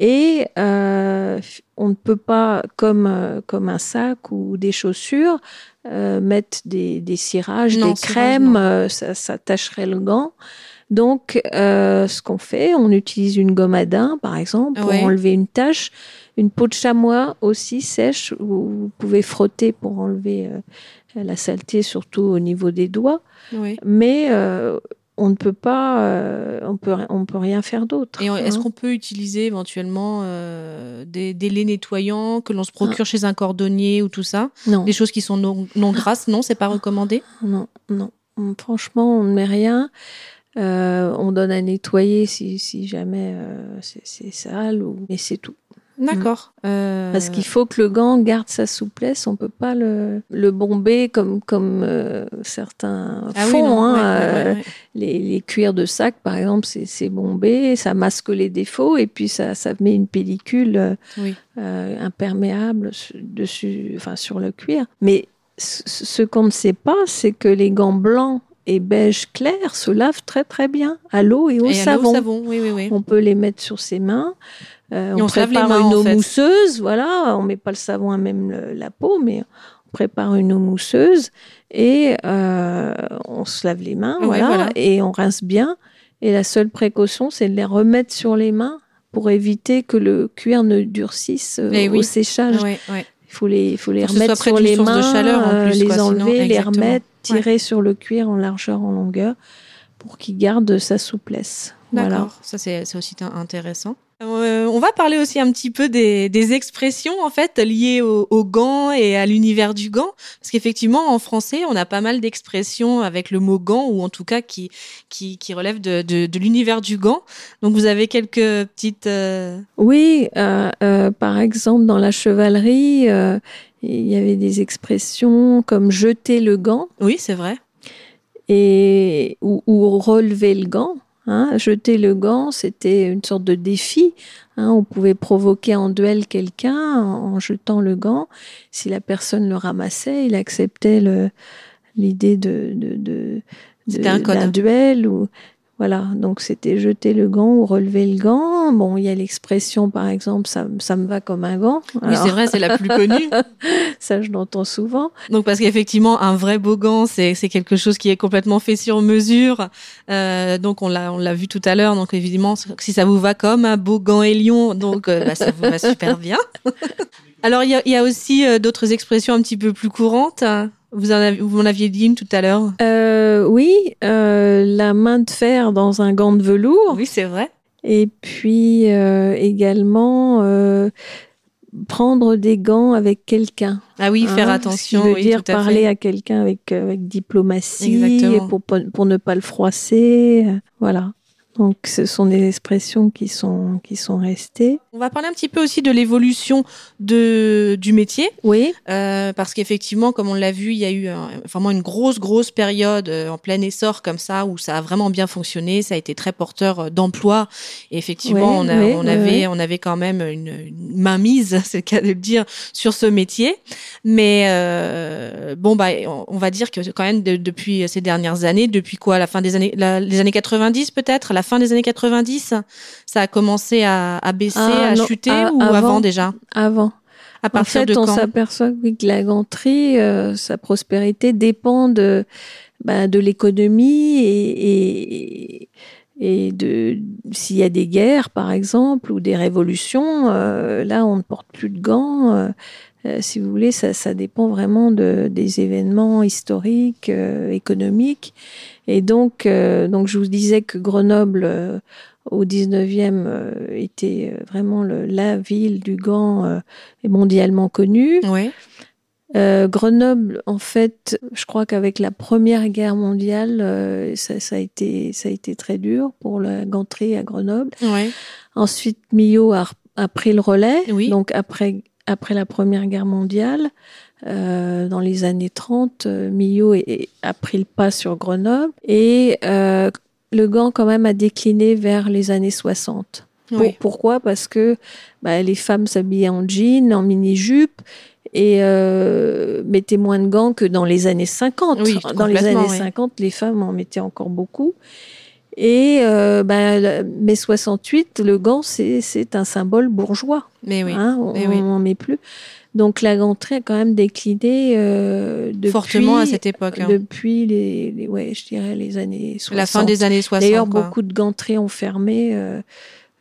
Et on ne peut pas, comme, comme un sac ou des chaussures, mettre des, des cirages, Non, des crèmes, ça, ça tacherait le gant. Donc, euh, ce qu'on fait, on utilise une gomme à daim, par exemple, pour Ouais. enlever une tache. Une peau de chamois aussi sèche, où vous pouvez frotter pour enlever euh, la saleté, surtout au niveau des doigts. Mais euh, on ne peut pas, euh, on peut, on peut rien faire d'autre. Et est-ce hein. qu'on peut utiliser éventuellement euh, des, des laits nettoyants que l'on se procure chez un cordonnier ou tout ça? Non, Des choses qui sont non, non grasses, non, c'est pas recommandé? Non, non. Franchement, on ne met rien. Euh, on donne à nettoyer si, si jamais euh, c'est sale, ou... mais c'est tout. D'accord. Euh, Parce qu'il faut que le gant garde sa souplesse, on peut pas le, le bomber comme, comme euh, certains ah oui, font. non, hein, ouais, ouais, euh, ouais, ouais. les, les cuirs de sac, par exemple, c'est bombé, ça masque les défauts et puis ça, ça met une pellicule Oui. imperméable su- dessus, enfin sur le cuir. Mais ce qu'on ne sait pas, c'est que les gants blancs et beige clair se lavent très très bien à l'eau et au Et savon. au savon, oui, oui, oui. On peut les mettre sur ses mains. Euh, on, prépare mains, une eau fait. mousseuse, voilà. On met pas le savon à même le- la peau, mais on prépare une eau mousseuse et euh, on se lave les mains, Ouais, voilà, voilà. et on rince bien. Et la seule précaution, c'est de les remettre sur les mains pour éviter que le cuir ne durcisse euh, Eh au séchage. Ouais, ouais. Il faut les, il faut les remettre sur les de mains, chaleur, en euh, plus, les quoi, sinon, enlever, les remettre, tirer sur le cuir en largeur, en longueur, pour qu'il garde sa souplesse. D'accord, Voilà. ça c'est aussi in- intéressant. Euh, on va parler aussi un petit peu des, des expressions en fait liées au, au gant et à l'univers du gant, parce qu'effectivement en français on a pas mal d'expressions avec le mot gant ou en tout cas qui qui, qui relèvent de, de, de l'univers du gant. Donc vous avez quelques petites. euh, Oui, euh, euh, par exemple, dans la chevalerie, euh, il y avait des expressions comme jeter le gant Oui, c'est vrai. et, ou, ou relever le gant. Hein. Jeter le gant, c'était une sorte de défi. Hein. On pouvait provoquer en duel quelqu'un en, en jetant le gant. Si la personne le ramassait, il acceptait l'idée de, de, de, C'était de- un code. d'un duel. Ou, voilà, donc c'était jeter le gant ou relever le gant. Bon, il y a l'expression, par exemple, ça, ça me va comme un gant. Oui, c'est vrai, c'est la plus connue. Ça, je l'entends souvent. Donc parce qu'effectivement, un vrai beau gant, c'est c'est quelque chose qui est complètement fait sur mesure. Euh, donc on l'a on l'a vu tout à l'heure. Donc évidemment, si ça vous va comme un beau gant lion, donc euh, bah, ça vous va super bien. Alors il y a, y a aussi euh, d'autres expressions un petit peu plus courantes. Vous en avez, vous en aviez dit une tout à l'heure. Euh, oui, euh, la main de fer dans un gant de velours. Oui, c'est vrai. Et puis euh, également prendre des gants avec quelqu'un. Ah oui, faire Hein, attention. Ce qui veut oui, dire tout à parler fait. à quelqu'un avec, avec diplomatie Exactement. pour, pour ne pas le froisser. Voilà. Donc ce sont des expressions qui sont, qui sont restées. On va parler un petit peu aussi de l'évolution de du métier. Oui, Euh, parce qu'effectivement, comme on l'a vu, il y a eu un- vraiment une grosse, grosse période euh, en plein essor comme ça, où ça a vraiment bien fonctionné, ça a été très porteur euh, d'emploi. Et effectivement, on, a- avait, on avait quand même une, une mainmise, c'est le cas de le dire, sur ce métier. Mais euh, bon, bah, on, on va dire que quand même de- depuis ces dernières années, depuis quoi, la fin des années, la- les années 90 peut-être, la fin des années 90, ça a commencé à, à baisser, Ah, à non, chuter, à- ou avant, avant. déjà? Avant. À En partir fait, de on s'aperçoit que la ganterie, euh, sa prospérité dépend de, bah, de l'économie et, et, et de s'il y a des guerres, par exemple, ou des révolutions. euh, là, on ne porte plus de gants. euh, euh, si vous voulez, ça, ça dépend vraiment de, des événements historiques, euh, économiques. Et donc, euh, donc, je vous disais que Grenoble, euh, au 19e, euh, était vraiment le- la ville du gant euh, mondialement connue. Oui. Euh, Grenoble, en fait, je crois qu'avec la Première Guerre mondiale, ça, ça a été, ça a été très dur pour la ganterie à Grenoble. Ensuite, Millau a, a pris le relais. Oui. Donc après, après la Première Guerre mondiale, euh, dans les années 30, euh, Millau a pris le pas sur Grenoble et euh, le gant quand même a décliné vers les années 60. Pour- Oui. pourquoi? Parce que bah, les femmes s'habillaient en jean, en mini-jupe et euh, mettaient moins de gants que dans les années 50. Oui, dans les années oui. 50, les femmes en mettaient encore beaucoup. Et euh, bah, mai 68, le gant, c'est c'est un symbole bourgeois. Mais oui. hein, on mais oui. n'en met plus. Donc la ganterie a quand même décliné euh, depuis, Fortement à cette époque. hein. depuis les, les- ouais, je dirais les années 60. La fin des années 60. D'ailleurs, beaucoup de ganteries ont fermé, euh,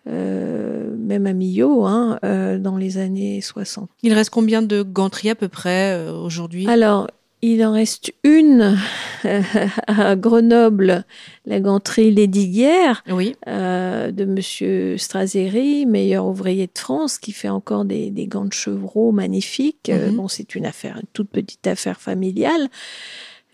euh, même à Millau, hein, euh, dans les années 60. Il reste combien de ganteries à peu près euh, aujourd'hui? Alors, il en reste une à Grenoble, la ganterie Lédiguière, Oui. euh, de Monsieur Straseri, meilleur ouvrier de France, qui fait encore des, des gants de chevreau magnifiques. Euh, Mhm. bon, c'est une affaire, une toute petite affaire familiale.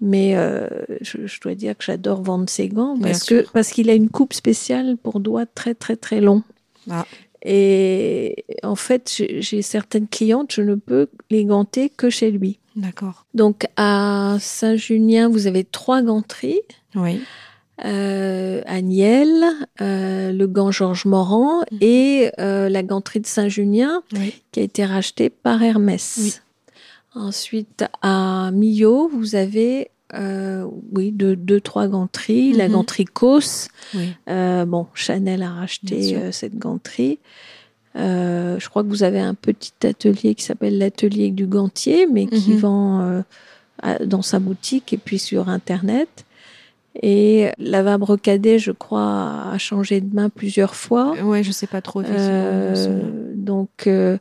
Mais euh, je, je dois dire que j'adore vendre ces gants Bien parce que sûr. parce qu'il a une coupe spéciale pour doigts très très très longs. Ah. Et en fait, j'ai certaines clientes, je ne peux les ganter que chez lui. D'accord. Donc à Saint-Junien, vous avez trois ganteries. Oui. Euh, à Niel, euh, le gant Georges Morand Mhm. et euh, la ganterie de Saint-Junien Oui. qui a été rachetée par Hermès. Oui. Ensuite, à Millau, vous avez oui, deux, deux, trois ganteries. La Mhm. ganterie Cos, Oui. bon, Chanel a racheté cette ganterie. Euh, je crois que vous avez un petit atelier qui s'appelle l'atelier du gantier, mais qui Mhm. vend euh, à- dans sa boutique et puis sur Internet. Et la Vabre Cadet, je crois, a changé de main plusieurs fois. Ouais, je sais pas trop. Euh, donc, euh,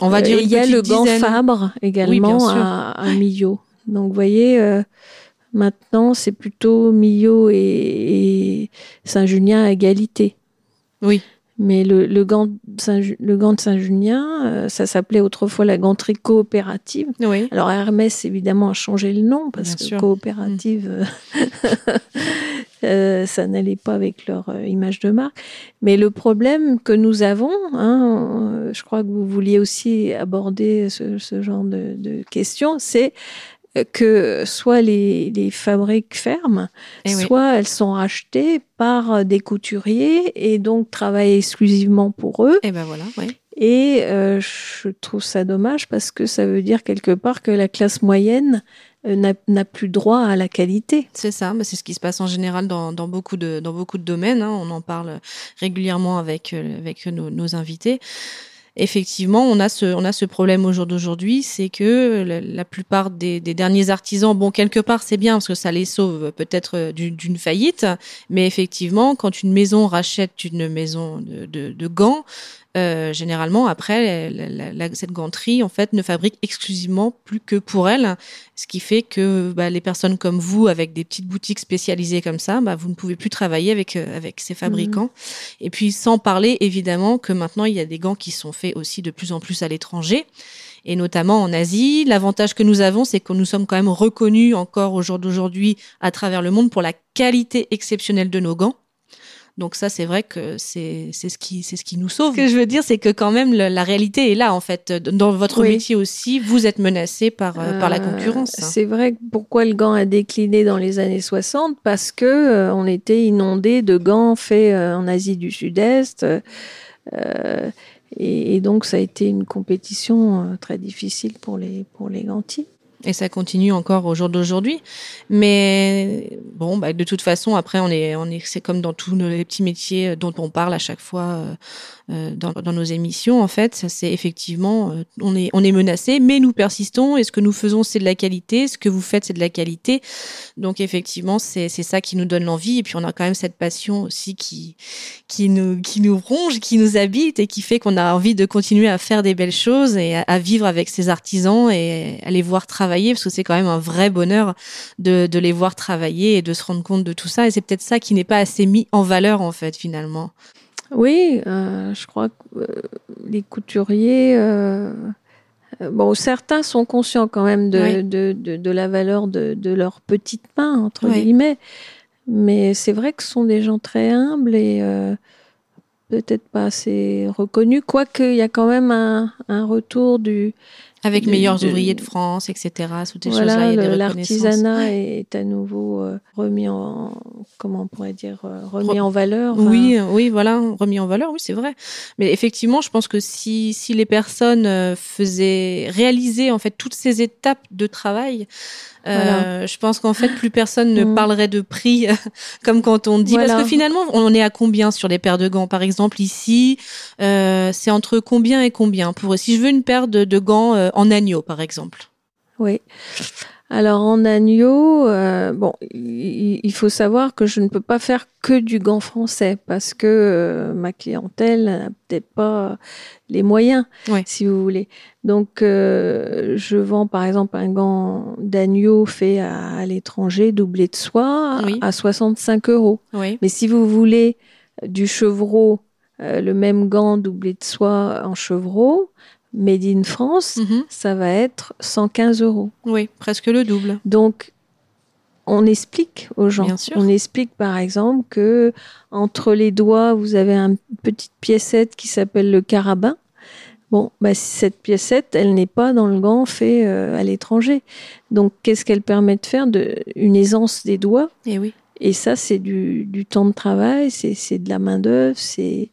On va dire euh, il y a le gant dizaine. Fabre également Oui, à, à Millau. Donc, vous voyez, euh, maintenant, c'est plutôt Millau et, et Saint-Junien à égalité. Oui. Mais le, le, gant, le gant de Saint-Junien, euh, ça s'appelait autrefois la ganterie coopérative. Oui. Alors Hermès, évidemment, a changé le nom parce Bien que sûr. coopérative, euh, euh, ça n'allait pas avec leur image de marque. Mais le problème que nous avons, hein, je crois que vous vouliez aussi aborder ce, ce genre de, de questions, c'est que soit les, les fabriques ferment, Eh oui. soit elles sont rachetées par des couturiers et donc travaillent exclusivement pour eux. Et ben voilà. Oui. Et euh, je trouve ça dommage parce que ça veut dire quelque part que la classe moyenne euh, n'a plus droit à la qualité. C'est ça, mais c'est ce qui se passe en général dans, dans beaucoup de dans beaucoup de domaines. hein. On en parle régulièrement avec euh, avec nos, nos invités. Effectivement, on a ce on a ce problème au jour d'aujourd'hui, c'est que la, plupart des, des derniers artisans, bon quelque part c'est bien parce que ça les sauve peut-être euh, du- d'une faillite, mais effectivement quand une maison rachète une maison de, de, de gants, euh, généralement après la- la- la- cette ganterie en fait ne fabrique exclusivement plus que pour elle ce qui fait que bah, les personnes comme vous, avec des petites boutiques spécialisées comme ça, bah, vous ne pouvez plus travailler avec, euh, avec ces fabricants. Et puis sans parler évidemment que maintenant il y a des gants qui sont faits aussi de plus en plus à l'étranger. Et notamment en Asie, l'avantage que nous avons, c'est que nous sommes quand même reconnus encore au jour d'aujourd'hui à travers le monde pour la qualité exceptionnelle de nos gants. Donc ça, c'est vrai que c'est ce qui c'est ce qui nous sauve. Ce que je veux dire, c'est que quand même le- la réalité est là en fait. Dans votre Oui. métier aussi, vous êtes menacé par euh, par la Euh, concurrence. C'est vrai que pourquoi le gant a décliné dans les années 60 Parce que euh, on était inondé de gants faits euh, en Asie du Sud-Est. et, et donc ça a été une compétition très difficile pour les, pour les gantiers. Et ça continue encore au jour d'aujourd'hui. Mais bon, bah, de toute façon, après, on est, c'est comme dans tous nos- les petits métiers dont on parle à chaque fois euh, euh, dans, nos émissions. En fait, c'est effectivement, euh, on est, on est menacé, mais nous persistons. Et ce que nous faisons, c'est de la qualité. Ce que vous faites, c'est de la qualité. Donc, effectivement, c'est, c'est ça qui nous donne l'envie. Et puis, on a quand même cette passion aussi qui, qui nous, qui nous ronge, qui nous habite et qui fait qu'on a envie de continuer à faire des belles choses et à, à vivre avec ces artisans et à les voir travailler parce que c'est quand même un vrai bonheur de, de les voir travailler et de se rendre compte de tout ça. Et c'est peut-être ça qui n'est pas assez mis en valeur en fait finalement. Oui, euh, je crois que euh, les couturiers, euh, bon, certains sont conscients quand même de, Oui. de, de, de la valeur de, de leurs petites mains, entre Oui. guillemets. Mais c'est vrai que ce sont des gens très humbles et peut-être pas assez reconnus, quoique il y a quand même un, un retour du, Avec meilleurs de- ouvriers de France, etc. Ces voilà, choses-là, il y a le- des reconnaissances. l'artisanat est à nouveau euh, remis en, comment on pourrait dire, euh, remis Re- en valeur. Oui, euh, oui, voilà, remis en valeur, oui, c'est vrai. Mais effectivement, je pense que si, si les personnes faisaient réaliser en fait toutes ces étapes de travail, euh, je pense qu'en fait plus personne ne Mm. parlerait de prix comme quand on dit Voilà. parce que finalement on est à combien sur les paires de gants? Par exemple ici euh, c'est entre combien et combien? Pour si je veux une paire de, de gants euh, en agneau par exemple. Oui. Alors en agneau, euh, bon, il, faut savoir que je ne peux pas faire que du gant français parce que euh, ma clientèle n'a peut-être pas les moyens, Ouais. si vous voulez. Donc euh, je vends par exemple un gant d'agneau fait à, à l'étranger, doublé de soie, Oui. à 65 euros. Oui. Mais si vous voulez du chevreau, le même gant doublé de soie en chevreau, made in France, Mhm. ça va être 115 euros. Oui, presque le double. Donc, on explique aux gens. Bien sûr. On explique par exemple que entre les doigts, vous avez une petite piécette qui s'appelle le carabin. Bon, bah, cette piécette, elle n'est pas dans le gant fait euh, à l'étranger. Donc, qu'est-ce qu'elle permet de faire de, Une aisance des doigts? Et oui. Et ça, c'est du, du temps de travail, c'est c'est de la main-d'œuvre, c'est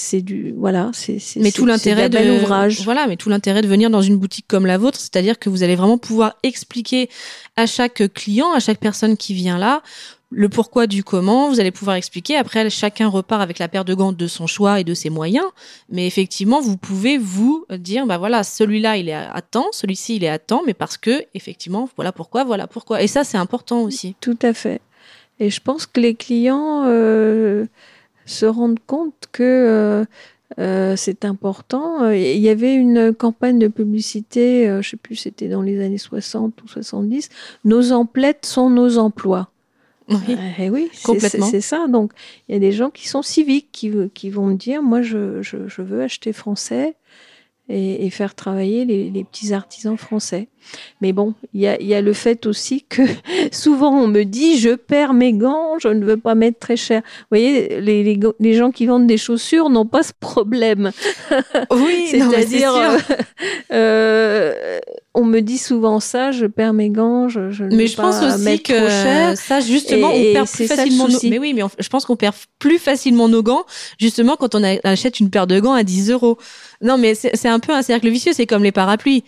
c'est du. Voilà, c'est Mais tout l'intérêt de, de, la belle ouvrage. voilà, mais tout l'intérêt de venir dans une boutique comme la vôtre, c'est-à-dire que vous allez vraiment pouvoir expliquer à chaque client, à chaque personne qui vient là, le pourquoi du comment. Vous allez pouvoir expliquer. Après, chacun repart avec la paire de gants de son choix et de ses moyens. Mais effectivement, vous pouvez vous dire, bah voilà, celui-là il est à à temps, celui-ci il est à temps, mais parce que effectivement, voilà pourquoi, voilà pourquoi. Et ça, c'est important aussi. Tout à fait. Et je pense que les clients euh, se rendent compte que euh, euh, c'est important. Euh, Il y avait une campagne de publicité, euh, je sais plus, c'était dans les années 60 ou 70. Nos emplettes sont nos emplois. Oui. Eh oui, Complètement. C'est c'est ça. Donc, il y a des gens qui sont civiques, qui, qui vont me dire, moi, je, je, je veux acheter français et, et faire travailler les, les petits artisans français. Mais bon, il y a, il y a le fait aussi que souvent on me dit, je perds mes gants, je ne veux pas mettre très cher. Vous voyez, les, les, go- les gens qui vendent des chaussures n'ont pas ce problème. Oui, C'est-à-dire, euh, euh, on me dit souvent ça, je perds mes gants, je, je ne Mais veux je pense pas aussi mettre que trop cher. ça, justement, Et- on perd plus facilement nos... Mais oui, mais on- je pense qu'on perd plus facilement nos gants, justement, quand on achète une paire de gants à 10 euros. Non, mais c'est un peu un cercle vicieux, c'est comme les parapluies.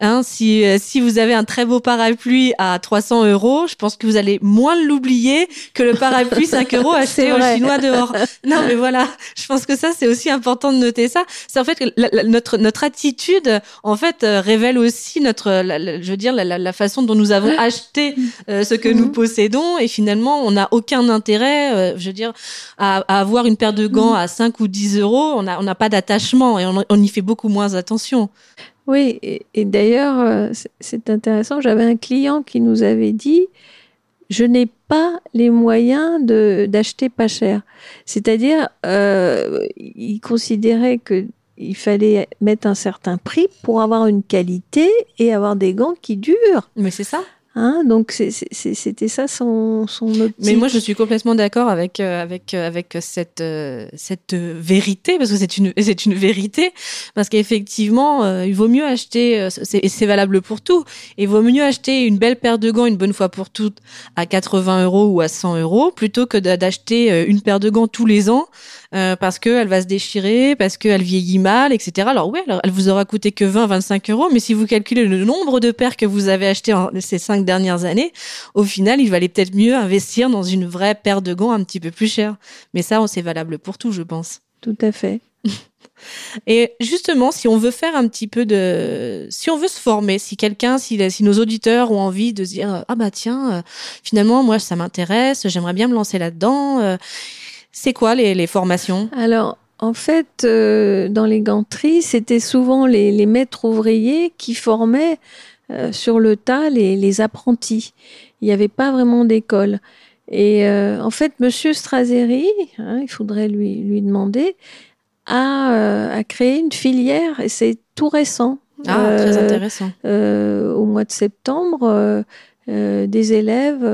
Hein, si, euh, si vous avez un très beau parapluie à 300 euros, je pense que vous allez moins l'oublier que le parapluie 5 euros acheté C'est au vrai. chinois dehors. Non, mais voilà, je pense que ça, c'est aussi important de noter ça. C'est en fait que la- la- notre, notre attitude, en fait, euh, révèle aussi notre, la- je veux dire, la, façon dont nous avons acheté euh, ce que nous Mhm. possédons et finalement, on n'a aucun intérêt, euh, je veux dire, à, à avoir une paire de gants à 5 ou 10 euros. On n'a on n'a pas d'attachement et on, on y fait beaucoup moins attention. Oui, et, d'ailleurs, euh, c'est- intéressant. J'avais un client qui nous avait dit Je n'ai pas les moyens d'acheter pas cher. C'est-à-dire, euh, il considérait que il fallait mettre un certain prix pour avoir une qualité et avoir des gants qui durent. Mais c'est ça. Hein Donc, c'était ça son, son optique. Mais moi, je suis complètement d'accord avec euh, avec euh, avec cette euh, cette vérité parce que c'est une c'est une vérité parce qu'effectivement, euh, il vaut mieux acheter c'est et c'est valable pour tout. Il vaut mieux acheter une belle paire de gants une bonne fois pour toutes à 80 euros ou à 100 euros plutôt que d'a- d'acheter une paire de gants tous les ans parce que elle va se déchirer, parce qu'elle vieillit mal, etc. Alors ouais, alors, elle vous aura coûté que 20, 25 euros, mais si vous calculez le nombre de paires que vous avez achetées en ces cinq dernières années, au final, il valait peut-être mieux investir dans une vraie paire de gants un petit peu plus chère. Mais ça, c'est valable pour tout, je pense. Tout à fait. Et justement, si on veut faire un petit peu de, si on veut se former, si quelqu'un, si, si nos auditeurs ont envie de se dire, ah bah tiens, euh, finalement, moi, ça m'intéresse, j'aimerais bien me lancer là-dedans. euh, c'est quoi les, les formations? Alors, en fait, euh, dans les ganteries, c'était souvent les, les maîtres ouvriers qui formaient euh, sur le tas les, les apprentis. Il n'y avait pas vraiment d'école. Et euh, en fait, Monsieur Straseri, hein, il faudrait lui, lui demander, a, euh, a créé une filière et c'est tout récent. Ah, très intéressant. au mois de septembre, des élèves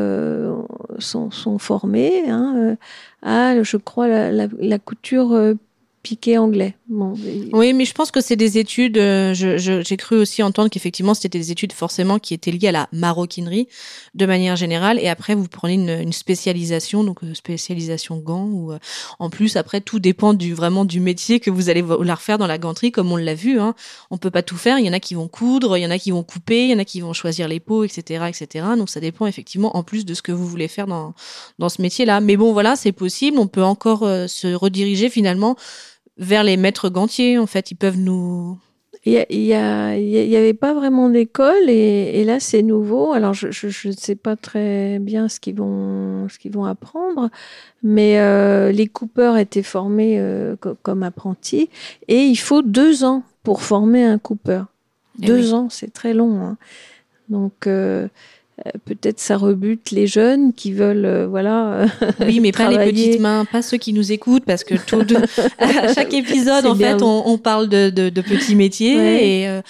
sont, sont formés hein, à, je crois, la, la- la couture piqué anglais. Bon, Oui, mais je pense que c'est des études. euh, J'ai cru aussi entendre qu'effectivement, c'était des études forcément qui étaient liées à la maroquinerie de manière générale. Et après, vous prenez une, une spécialisation, donc euh, spécialisation gants. Ou euh, en plus, après, tout dépend du vraiment du métier que vous allez vouloir faire dans la ganterie, comme on l'a vu. Hein. On peut pas tout faire. Il y en a qui vont coudre, il y en a qui vont couper, il y en a qui vont choisir les peaux, etc., etc. Donc ça dépend effectivement en plus de ce que vous voulez faire dans dans ce métier-là. Mais bon, voilà, c'est possible. On peut encore euh, se rediriger finalement vers les maîtres gantiers. En fait, ils peuvent nous. Il y, a- il y, a- il y a- il y avait pas vraiment d'école et, et là c'est nouveau. Alors je ne sais pas très bien ce qu'ils vont ce qu'ils vont apprendre, mais euh, les coupeurs étaient formés euh, co- comme apprentis et il faut deux ans pour former un coupeur. Eh Deux oui. ans, c'est très long. hein. Donc euh, peut-être ça rebute les jeunes qui veulent euh, voilà. Oui, mais pas les petites mains, pas ceux qui nous écoutent, parce que tout à chaque épisode, en bien. fait, on, on parle de, de, de petits métiers Ouais. et. euh,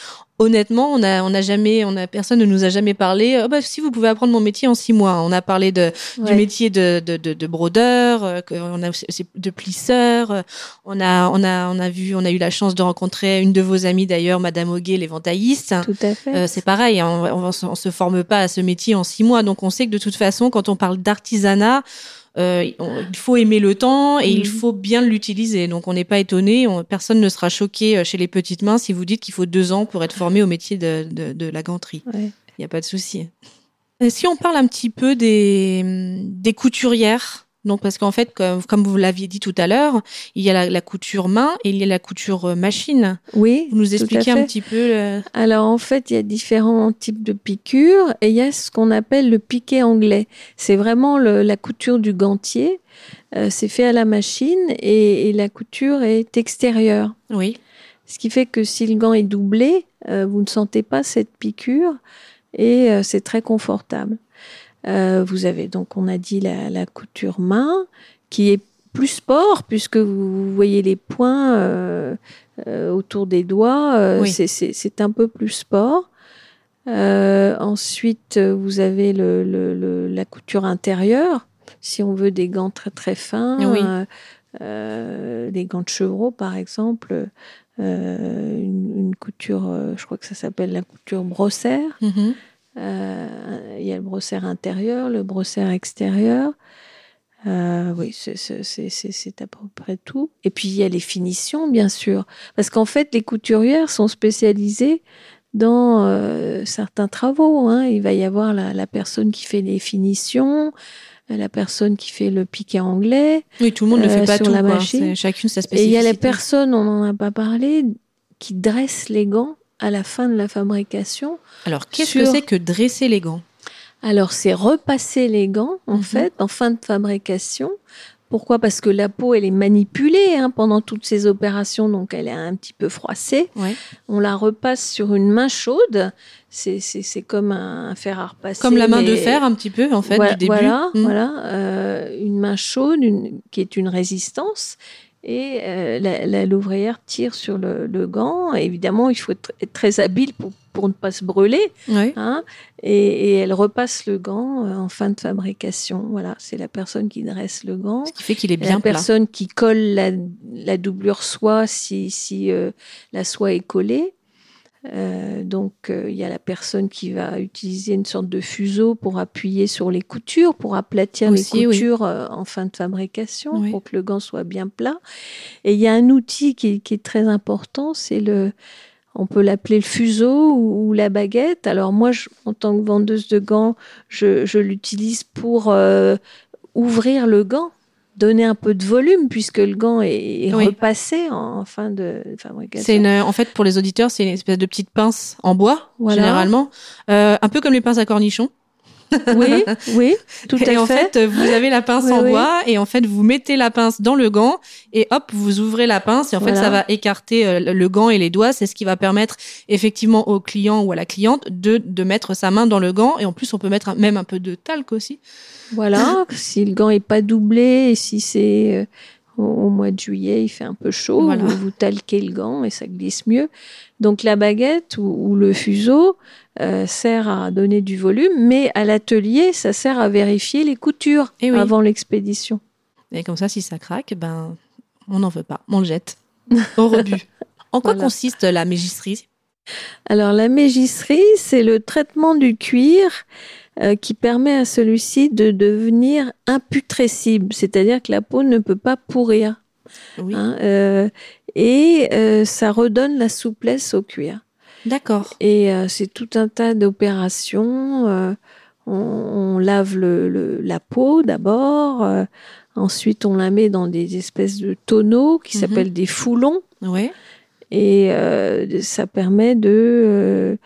Honnêtement, on a, on a jamais, on a personne ne nous a jamais parlé. Ah bah, si vous pouvez apprendre mon métier en six mois. On a parlé de, du métier de, de, de, de brodeur, euh, on a de plisseur. euh, On a, on a, on a vu, on a eu la chance de rencontrer une de vos amies d'ailleurs, Madame Auguet, l'éventailliste. Tout à fait. Euh, c'est pareil, hein, on, on, on se forme pas à ce métier en six mois, donc on sait que de toute façon, quand on parle d'artisanat, euh, il faut aimer le temps et il Mhm. faut bien l'utiliser. Donc on n'est pas étonné, on- personne ne sera choqué euh, chez les petites mains si vous dites qu'il faut deux ans pour être formé au métier de, de, de la ganterie. Ouais. Il n'y a pas de souci. Et si on parle un petit peu des, des couturières, donc parce qu'en fait, comme, comme vous l'aviez dit tout à l'heure, il y a la, la couture main et il y a la couture euh, machine. Oui. Vous nous expliquez un petit peu le... Alors en fait, il y a différents types de piqûres et il y a ce qu'on appelle le piqué anglais. C'est vraiment le- la couture du gantier. Euh, c'est fait à la machine et, et la couture est extérieure. Oui. Ce qui fait que si le gant est doublé, euh, vous ne sentez pas cette piqûre et euh, c'est très confortable. Euh, vous avez donc, on a dit, la, la couture main qui est plus sport puisque vous voyez les points euh, euh, autour des doigts. Oui. c'est- un peu plus sport. Ensuite, vous avez le, le- le- la couture intérieure. Si on veut des gants très très fins, Oui. des gants de chevreau par exemple, une, une couture, je crois que ça s'appelle la couture brossaire. Mhm. Euh, il y a le brossaire intérieur, le brossaire extérieur. Euh, oui, c'est- à peu près tout. Et puis il y a les finitions, bien sûr, parce qu'en fait, les couturières sont spécialisées dans euh, certains travaux. hein. Il va y avoir la, la personne qui fait les finitions, euh, la personne qui fait le piqué anglais, Oui, tout le monde ne Euh, fait pas tout. la quoi. Chacune sa et il spécificité. y a la personne, on n'en a pas parlé, qui dresse les gants à la fin de la fabrication. Alors, qu'est-ce sur- que c'est que dresser les gants? Alors, c'est repasser les gants, en Mhm. fait, en fin de fabrication. Pourquoi? Parce que la peau, elle est manipulée hein, pendant toutes ces opérations, donc elle est un petit peu froissée. Ouais. On la repasse sur une main chaude. C'est c'est- c'est comme un fer à repasser. Comme la main de fer, un petit peu, en fait, voilà, du début. Voilà, Mm. voilà, euh, une main chaude une- qui est une résistance. Et euh, la, la- l'ouvrière tire sur le, le gant. Évidemment, il faut être, être très habile pour, pour ne pas se brûler. Ouais. Hein, et, et elle repasse le gant euh, en fin de fabrication. Voilà, c'est la personne qui dresse le gant. Ce qui fait qu'il est La bien plat. personne qui colle la, la doublure soie si, si euh, la soie est collée. Euh, donc, euh, il y a la personne qui va utiliser une sorte de fuseau pour appuyer sur les coutures, pour aplatir Aussi, les oui. coutures euh, en fin de fabrication, Oui. pour que le gant soit bien plat. Et il y a un outil qui, qui est très important, c'est le, on peut l'appeler le fuseau ou, ou la baguette. Alors moi, je- en tant que vendeuse de gants, je, je l'utilise pour ouvrir le gant, donner un peu de volume puisque le gant est, est Oui. repassé en, fin de fabrication. C'est une, en fait, pour les auditeurs, c'est une espèce de petite pince en bois, Voilà. généralement. Euh, un peu comme les pinces à cornichons. Oui, oui, tout et à en fait. fait, vous avez la pince Oui, en oui. bois et en fait, vous mettez la pince dans le gant et hop, vous ouvrez la pince et en fait, ça va écarter euh, le- gant et les doigts. C'est ce qui va permettre effectivement au client ou à la cliente de, de mettre sa main dans le gant et en plus, on peut mettre un- même un peu de talc aussi. Voilà, si le gant est pas doublé et si c'est euh, au, au mois de juillet, il fait un peu chaud, Voilà. vous, vous talquez le gant et ça glisse mieux. Donc la baguette ou, ou le fuseau euh, sert à donner du volume, mais à l'atelier, ça sert à vérifier les coutures Eh oui. avant l'expédition. Et comme ça, si ça craque, ben, on n'en veut pas, on le jette. au rebut. En quoi Voilà. consiste la mégisserie Alors la mégisserie, c'est le traitement du cuir euh, qui permet à celui-ci de devenir imputrescible, c'est-à-dire que la peau ne peut pas pourrir. Oui. hein, euh, et euh, ça redonne la souplesse au cuir. D'accord. Et euh, c'est tout un tas d'opérations. euh, on, on lave le, le- la peau d'abord, euh, ensuite on la met dans des espèces de tonneaux qui Mhm. s'appellent des foulons. Ouais. Et ça permet de,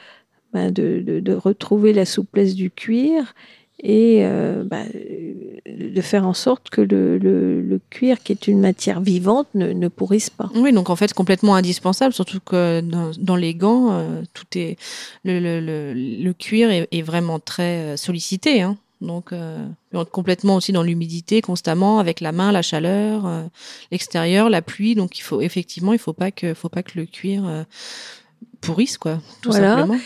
bah, de, de- de retrouver la souplesse du cuir et euh, bah, de faire en sorte que le, le- le cuir, qui est une matière vivante, ne, ne pourrisse pas. Oui, donc en fait complètement indispensable, surtout que dans, dans les gants, euh, tout est le, le, cuir est, est vraiment très euh, sollicité, hein. Donc euh, complètement aussi dans l'humidité constamment avec la main, la chaleur, euh, l'extérieur, la pluie. Donc il faut effectivement, il faut pas que, faut pas que le cuir euh, pourrisse quoi, tout Voilà. simplement.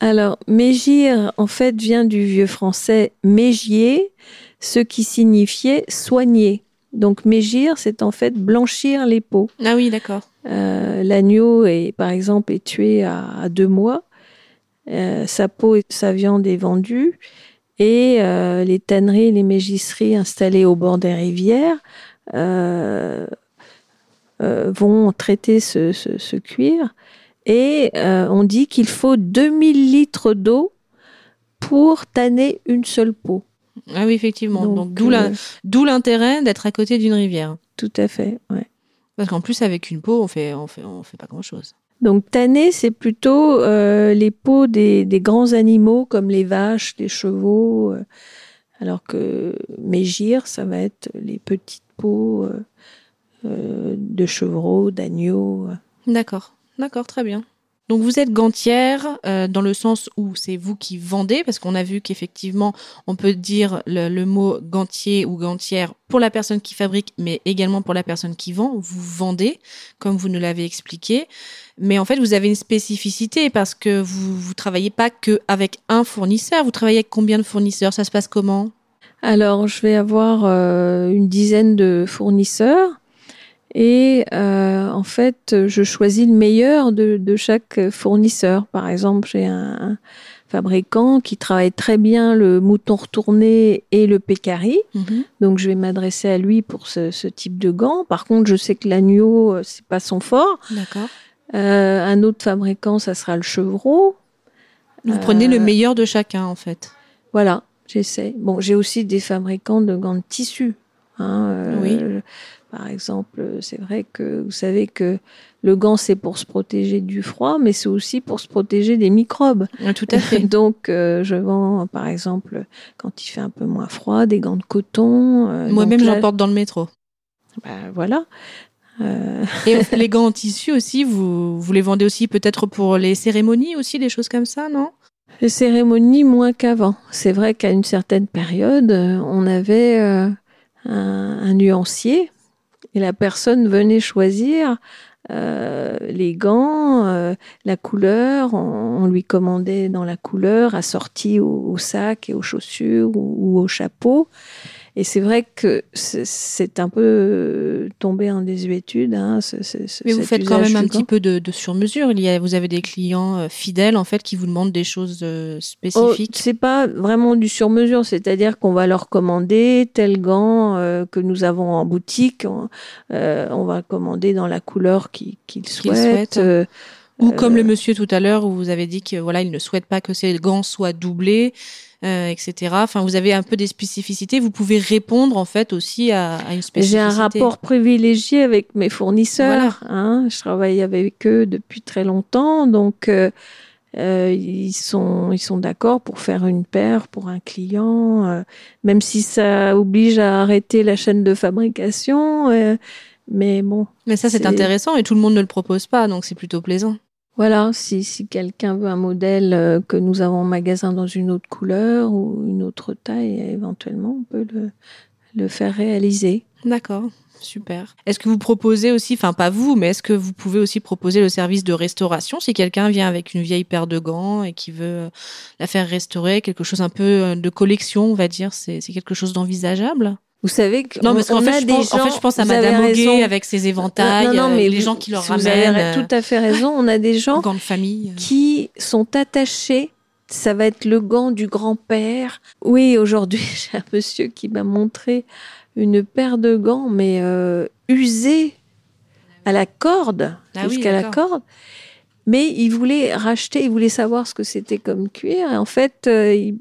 Alors, mégir, en fait, vient du vieux français mégier, ce qui signifiait soigner. Donc, mégir, c'est en fait blanchir les peaux. Ah oui, d'accord. Euh, L'agneau, est, par exemple, est tué à, à deux mois. Euh, sa peau et sa viande est vendue. Et euh, les tanneries et les mégisseries installées au bord des rivières vont traiter ce, ce- ce cuir. Et euh, on dit qu'il faut 2000 litres d'eau pour tanner une seule peau. Ah oui, effectivement. Donc, d'où euh, d'où l'intérêt d'être à côté d'une rivière. tout à fait. ouais. Parce qu'en plus avec une peau, on fait, on fait, on fait pas grand chose. Donc tanner, c'est plutôt euh, les peaux des, des grands animaux comme les vaches, les chevaux, euh, alors que mégir, ça va être les petites peaux euh, de chevreaux, d'agneaux. D'accord, d'accord, très bien. Donc vous êtes gantière euh, dans le sens où c'est vous qui vendez, parce qu'on a vu qu'effectivement on peut dire le, mot gantier ou gantière pour la personne qui fabrique, mais également pour la personne qui vend. Vous vendez, comme vous nous l'avez expliqué, mais en fait vous avez une spécificité parce que vous vous travaillez pas que avec un fournisseur. Vous travaillez avec combien de fournisseurs? Ça se passe comment? Alors, je vais avoir euh, une dizaine de fournisseurs. Et euh, en fait, je choisis le meilleur de, de chaque fournisseur. Par exemple, j'ai un, un fabricant qui travaille très bien le mouton retourné et le pécari. Donc, je vais m'adresser à lui pour ce, ce type de gants. Par contre, je sais que l'agneau, euh, c'est pas son fort. D'accord. Euh, un autre fabricant, ça sera le chevreau. Vous prenez le Euh, meilleur de chacun en fait. Voilà, j'essaie. Bon, j'ai aussi des fabricants de gants de tissu. hein, euh, Oui. Par exemple, c'est vrai que vous savez que le gant, c'est pour se protéger du froid, mais c'est aussi pour se protéger des microbes. Tout à fait. Donc, euh, je vends, par exemple, quand il fait un peu moins froid, des gants de coton. euh, Moi-même j'en porte dans le métro. bah, voilà. Euh, Et les gants en tissu aussi, vous, vous les vendez aussi peut-être pour les cérémonies aussi, des choses comme ça, non? Les cérémonies moins qu'avant. C'est vrai qu'à une certaine période, on avait un, un nuancier et la personne venait choisir euh, les gants, euh, la couleur. On, on lui commandait dans la couleur assortie au, au sac et aux chaussures ou, ou au chapeau. Et c'est vrai que c'est- un peu euh, tombé en désuétude. Hein, ce- ce- Mais vous faites quand même un petit peu de, de sur-mesure. Il y a, vous avez des clients euh, fidèles en fait qui vous demandent des choses euh, Oh, spécifiques. c'est pas vraiment du sur-mesure, c'est-à-dire qu'on va leur commander tel gant euh, que nous avons en boutique, on, euh, on va commander dans la couleur qu'ils souhaitent. souhaitent. euh, Ou comme le monsieur tout à l'heure où vous avez dit que voilà, il ne souhaite pas que ces gants soient doublés, euh, etc. Enfin, vous avez un peu des spécificités. Vous pouvez répondre en fait aussi à, à une spécificité. J'ai un rapport privilégié avec mes fournisseurs. Hein, je travaille avec eux depuis très longtemps, donc euh, euh, ils sont ils sont d'accord pour faire une paire pour un client, euh, même si ça oblige à arrêter la chaîne de fabrication. euh, mais bon, Mais ça, C'est- intéressant et tout le monde ne le propose pas, donc c'est plutôt plaisant. Voilà, si, si quelqu'un veut un modèle euh, que nous avons en magasin dans une autre couleur ou une autre taille, éventuellement, on peut le, le faire réaliser. D'accord, super. Est-ce que vous proposez aussi, enfin pas vous, mais est-ce que vous pouvez aussi proposer le service de restauration si quelqu'un vient avec une vieille paire de gants et qui veut euh, la faire restaurer, quelque chose un peu euh, de collection, on va dire, c'est c'est quelque chose d'envisageable? Vous savez que Non, on- parce qu'en fait, a je des pense, en gens- fait, je pense à vous avez Madame. Auguet avec ses éventails, Non, non, mais euh, les vous- gens qui leur vous avez ramènent, tout à fait raison. On a des gens euh, gants de famille. qui sont attachés. Ça va être le gant du grand-père. Oui, aujourd'hui, j'ai un monsieur qui m'a montré une paire de gants, mais euh, usés à la corde, Ah oui, jusqu'à la corde. Mais il voulait racheter, il voulait savoir ce que c'était comme cuir. Et en fait, euh, il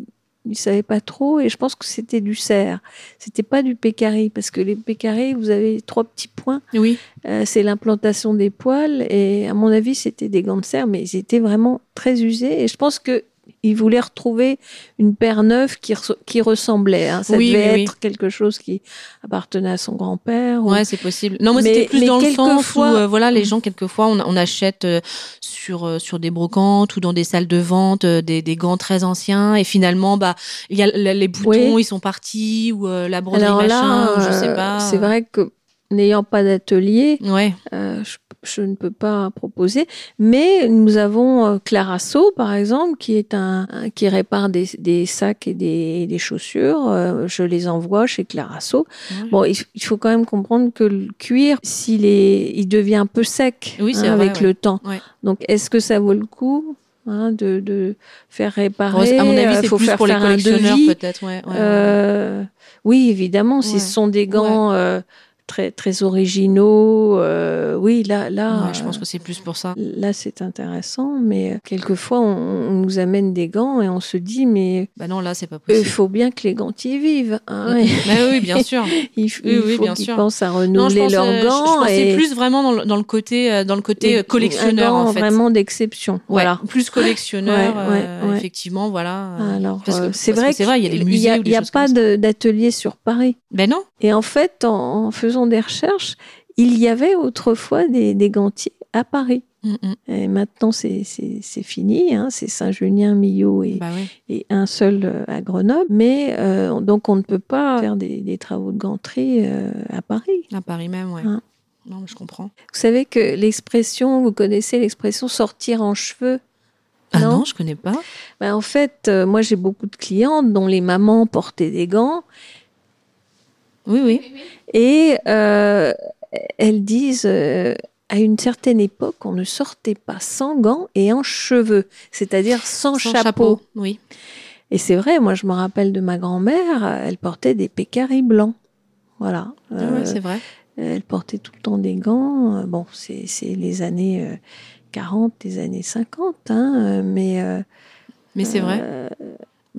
ne savait pas trop. Et je pense que c'était du cerf. C'était pas du pécari, parce que les pécaris, vous avez trois petits points. Oui, Euh, c'est l'implantation des poils et à mon avis c'était des gants de cerf mais ils étaient vraiment très usés et je pense que il voulait retrouver une paire neuve qui, res- qui ressemblait. hein. Ça Oui, devait oui, être quelque chose qui appartenait à son grand-père. ou- ouais, c'est possible. Non, moi Mais- c'était plus mais dans le sens où, euh, voilà, les gens quelquefois on, on achète euh, sur euh, sur des brocantes ou dans des salles de vente des, des gants très anciens et finalement bah il y a les boutons ils sont partis ou la broderie Alors machin, là, ou je sais pas. c'est vrai que n'ayant pas d'atelier, Ouais, je, je ne peux pas proposer. Mais nous avons euh, Clarasso, par exemple, qui est un, qui répare des, des sacs et des, des chaussures. Euh, je les envoie chez Clarasso. Ouais. Bon, il, faut quand même comprendre que le cuir, s'il est, il devient un peu sec Oui, hein, vrai, avec ouais. le temps. Ouais. Donc, est-ce que ça vaut le coup hein, de, de faire réparer? À mon avis Euh, c'est faut plus faire pour les faire un collectionneurs peut-être. Ouais, ouais, ouais. Oui, évidemment, si ce sont des gants euh, très très originaux, euh, oui, là là, Ouais, je pense que c'est plus pour ça. là c'est intéressant. Mais euh, quelquefois, on, on nous amène des gants et on se dit, mais Bah non, là c'est pas il possible. faut bien que les gantiers vivent. hein, et Bah oui, bien sûr. il Oui, il oui, faut bien sûr. pensent à Non, je renouveler pense, leurs euh, je- gants. je et plus vraiment dans le, dans le côté euh, dans le côté euh, et- collectionneur en fait. vraiment d'exception. Ouais, Voilà. plus collectionneur, Ouais, euh, effectivement, voilà. euh. Alors, euh, c'est vrai c'est vrai, il y a des a, il y a choses pas d'atelier sur Paris. Ben non. Et en fait, en, en faisant des recherches, il y avait autrefois des, des gantiers à Paris. Mm, mm. Et maintenant, c'est fini. Hein, c'est Saint-Junien, Millau et, Bah et un seul euh, à Grenoble. Mais euh, donc, on ne peut pas faire des, des travaux de ganterie euh, à Paris. À Paris même, ouais. Hein. Non, je comprends. Vous savez que l'expression, vous connaissez l'expression sortir en cheveux Ah Non. non, je connais pas. Ben, En fait, euh, moi, j'ai beaucoup de clientes dont les mamans portaient des gants. Oui, oui. Et euh, elles disent, euh, à une certaine époque, on ne sortait pas sans gants et en cheveux, c'est-à-dire sans, Sans chapeau. Oui. Et c'est vrai, moi je me rappelle de ma grand-mère, elle portait des pécaris blancs. Voilà. Ah Euh, ouais, c'est vrai. elle portait tout le temps des gants. Euh, Bon, c'est les années euh, 40, les années 50, hein, euh, mais... euh, Mais c'est vrai.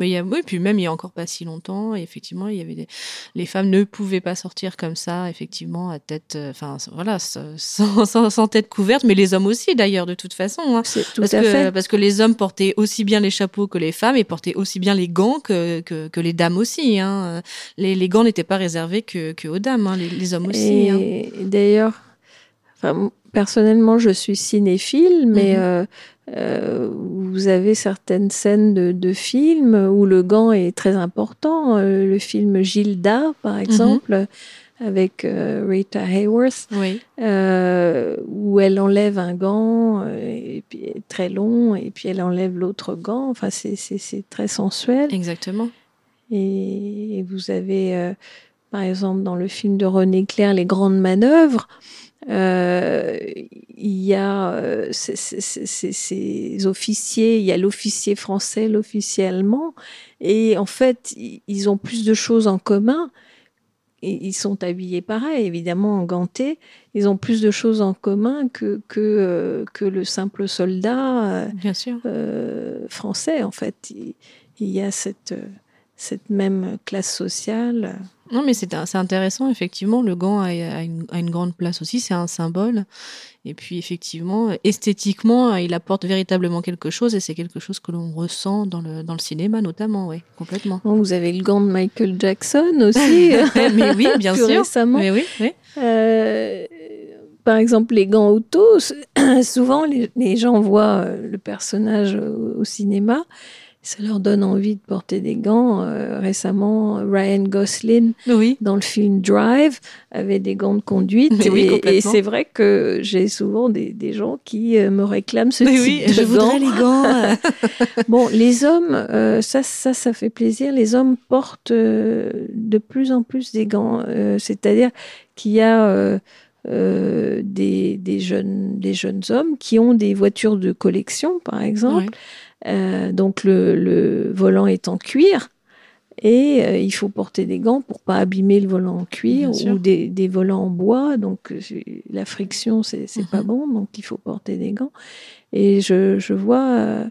Mais il y a, oui, puis même il y a encore pas si longtemps, et effectivement, il y avait des, les femmes ne pouvaient pas sortir comme ça, effectivement, à tête, euh, enfin, voilà, sans, sans, sans tête couverte, mais les hommes aussi, d'ailleurs, de toute façon. hein. c'est tout Parce à que, fait. parce que les hommes portaient aussi bien les chapeaux que les femmes et portaient aussi bien les gants que, que, que les dames aussi. Hein. Les, les gants n'étaient pas réservés que, que aux dames, hein, les, les hommes aussi. hein. Et d'ailleurs, enfin, personnellement, je suis cinéphile, mais Mhm. euh, euh, vous avez certaines scènes de, de films où le gant est très important. Euh, le film Gilda, par Mhm. exemple, avec euh, Rita Hayworth, Oui, euh, où elle enlève un gant euh, et puis très long et puis elle enlève l'autre gant. Enfin, c'est- très sensuel. exactement. Et vous avez, par exemple, dans le film de René Clair, Les Grandes Manœuvres, il y a euh, ces, ces- ces- ces officiers, il y a l'officier français, l'officier allemand, et en fait, ils ont plus de choses en commun. Ils sont habillés pareil, évidemment, en gantés. Ils ont plus de choses en commun que, que, euh, que le simple soldat. euh, Bien sûr. euh, français, en fait. Il, il y a cette, euh, cette même classe sociale. Non, mais c'est intéressant, effectivement. Le gant a, a une, a une grande place aussi, c'est un symbole. Et puis, effectivement, esthétiquement, il apporte véritablement quelque chose et c'est quelque chose que l'on ressent dans le, dans le cinéma, notamment, oui, complètement. Bon, vous avez le gant de Michael Jackson aussi. mais oui, bien sûr. récemment. Mais oui, oui. Euh, par exemple, les gants auto, souvent les, les gens voient euh, le personnage au, au cinéma ça leur donne envie de porter des gants. Euh, récemment, Ryan Gosling, Oui. dans le film Drive, avait des gants de conduite. Mais oui, et- c'est vrai que j'ai souvent des, des gens qui euh, me réclament ce Mais type oui, de je gants. voudrais les gants. Bon, les hommes, euh, ça, ça, ça fait plaisir. Les hommes portent euh, de plus en plus des gants. C'est-à-dire qu'il y a des, des, jeunes, des jeunes hommes qui ont des voitures de collection, par exemple. Euh, donc le, le volant est en cuir. Et euh, il faut porter des gants pour pas abîmer le volant en cuir ou des, des volants en bois. Donc euh, la friction, c'est c'est pas Mhm. bon. Donc il faut porter des gants. Et je, je vois euh,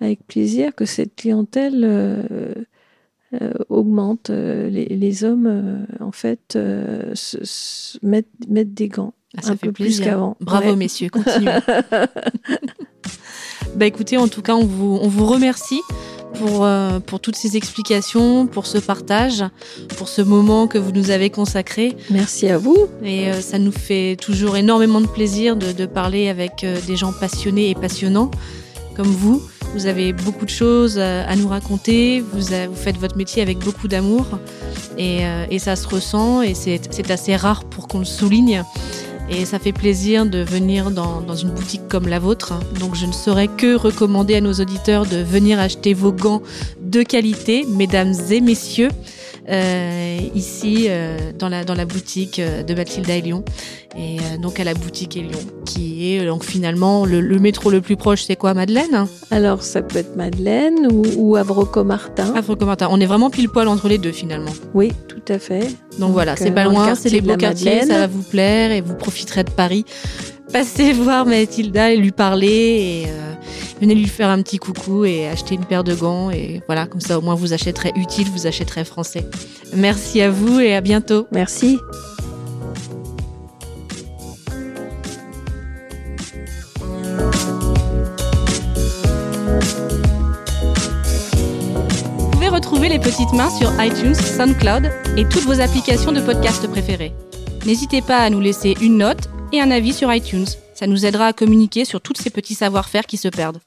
avec plaisir que cette clientèle augmente. Les, les hommes, en fait, se- se- mettent, mettent des gants. Ah, ça un fait peu plus qu'avant. Bravo Ouais. messieurs, continuez. bah écoutez, en tout cas, on vous, on vous remercie pour, euh, pour toutes ces explications, pour ce partage, pour ce moment que vous nous avez consacré. Merci à vous. Et euh, ça nous fait toujours énormément de plaisir de, de parler avec euh, des gens passionnés et passionnants comme vous. Vous avez beaucoup de choses à nous raconter, vous, a- vous faites votre métier avec beaucoup d'amour et, et ça se ressent et c'est assez rare pour qu'on le souligne. Et ça fait plaisir de venir dans, une boutique comme la vôtre. Donc je ne saurais que recommander à nos auditeurs de venir acheter vos gants de qualité, mesdames et messieurs, ici euh, dans, la, dans la boutique euh, de Mathilda et Lyon. Et euh, donc à la boutique Lyon, qui est donc finalement le, le métro le plus proche, c'est quoi Madeleine? Alors, ça peut être Madeleine ou, ou Avrocos-Martin. Afro-Commentaire. On est vraiment pile poil entre les deux finalement. Oui, tout à fait. Donc voilà, c'est euh, pas loin, c'est les beaux quartiers, Madeleine. ça va vous plaire et vous profiterez de Paris. Passez voir Mathilda et lui parler et euh, venez lui faire un petit coucou et acheter une paire de gants et voilà, comme ça au moins vous achèterez utile, vous achèterez français. Merci à vous et à bientôt. Merci. Vous pouvez retrouver les petites mains sur iTunes, SoundCloud et toutes vos applications de podcast préférées. N'hésitez pas à nous laisser une note et un avis sur iTunes. Ça nous aidera à communiquer sur tous ces petits savoir-faire qui se perdent.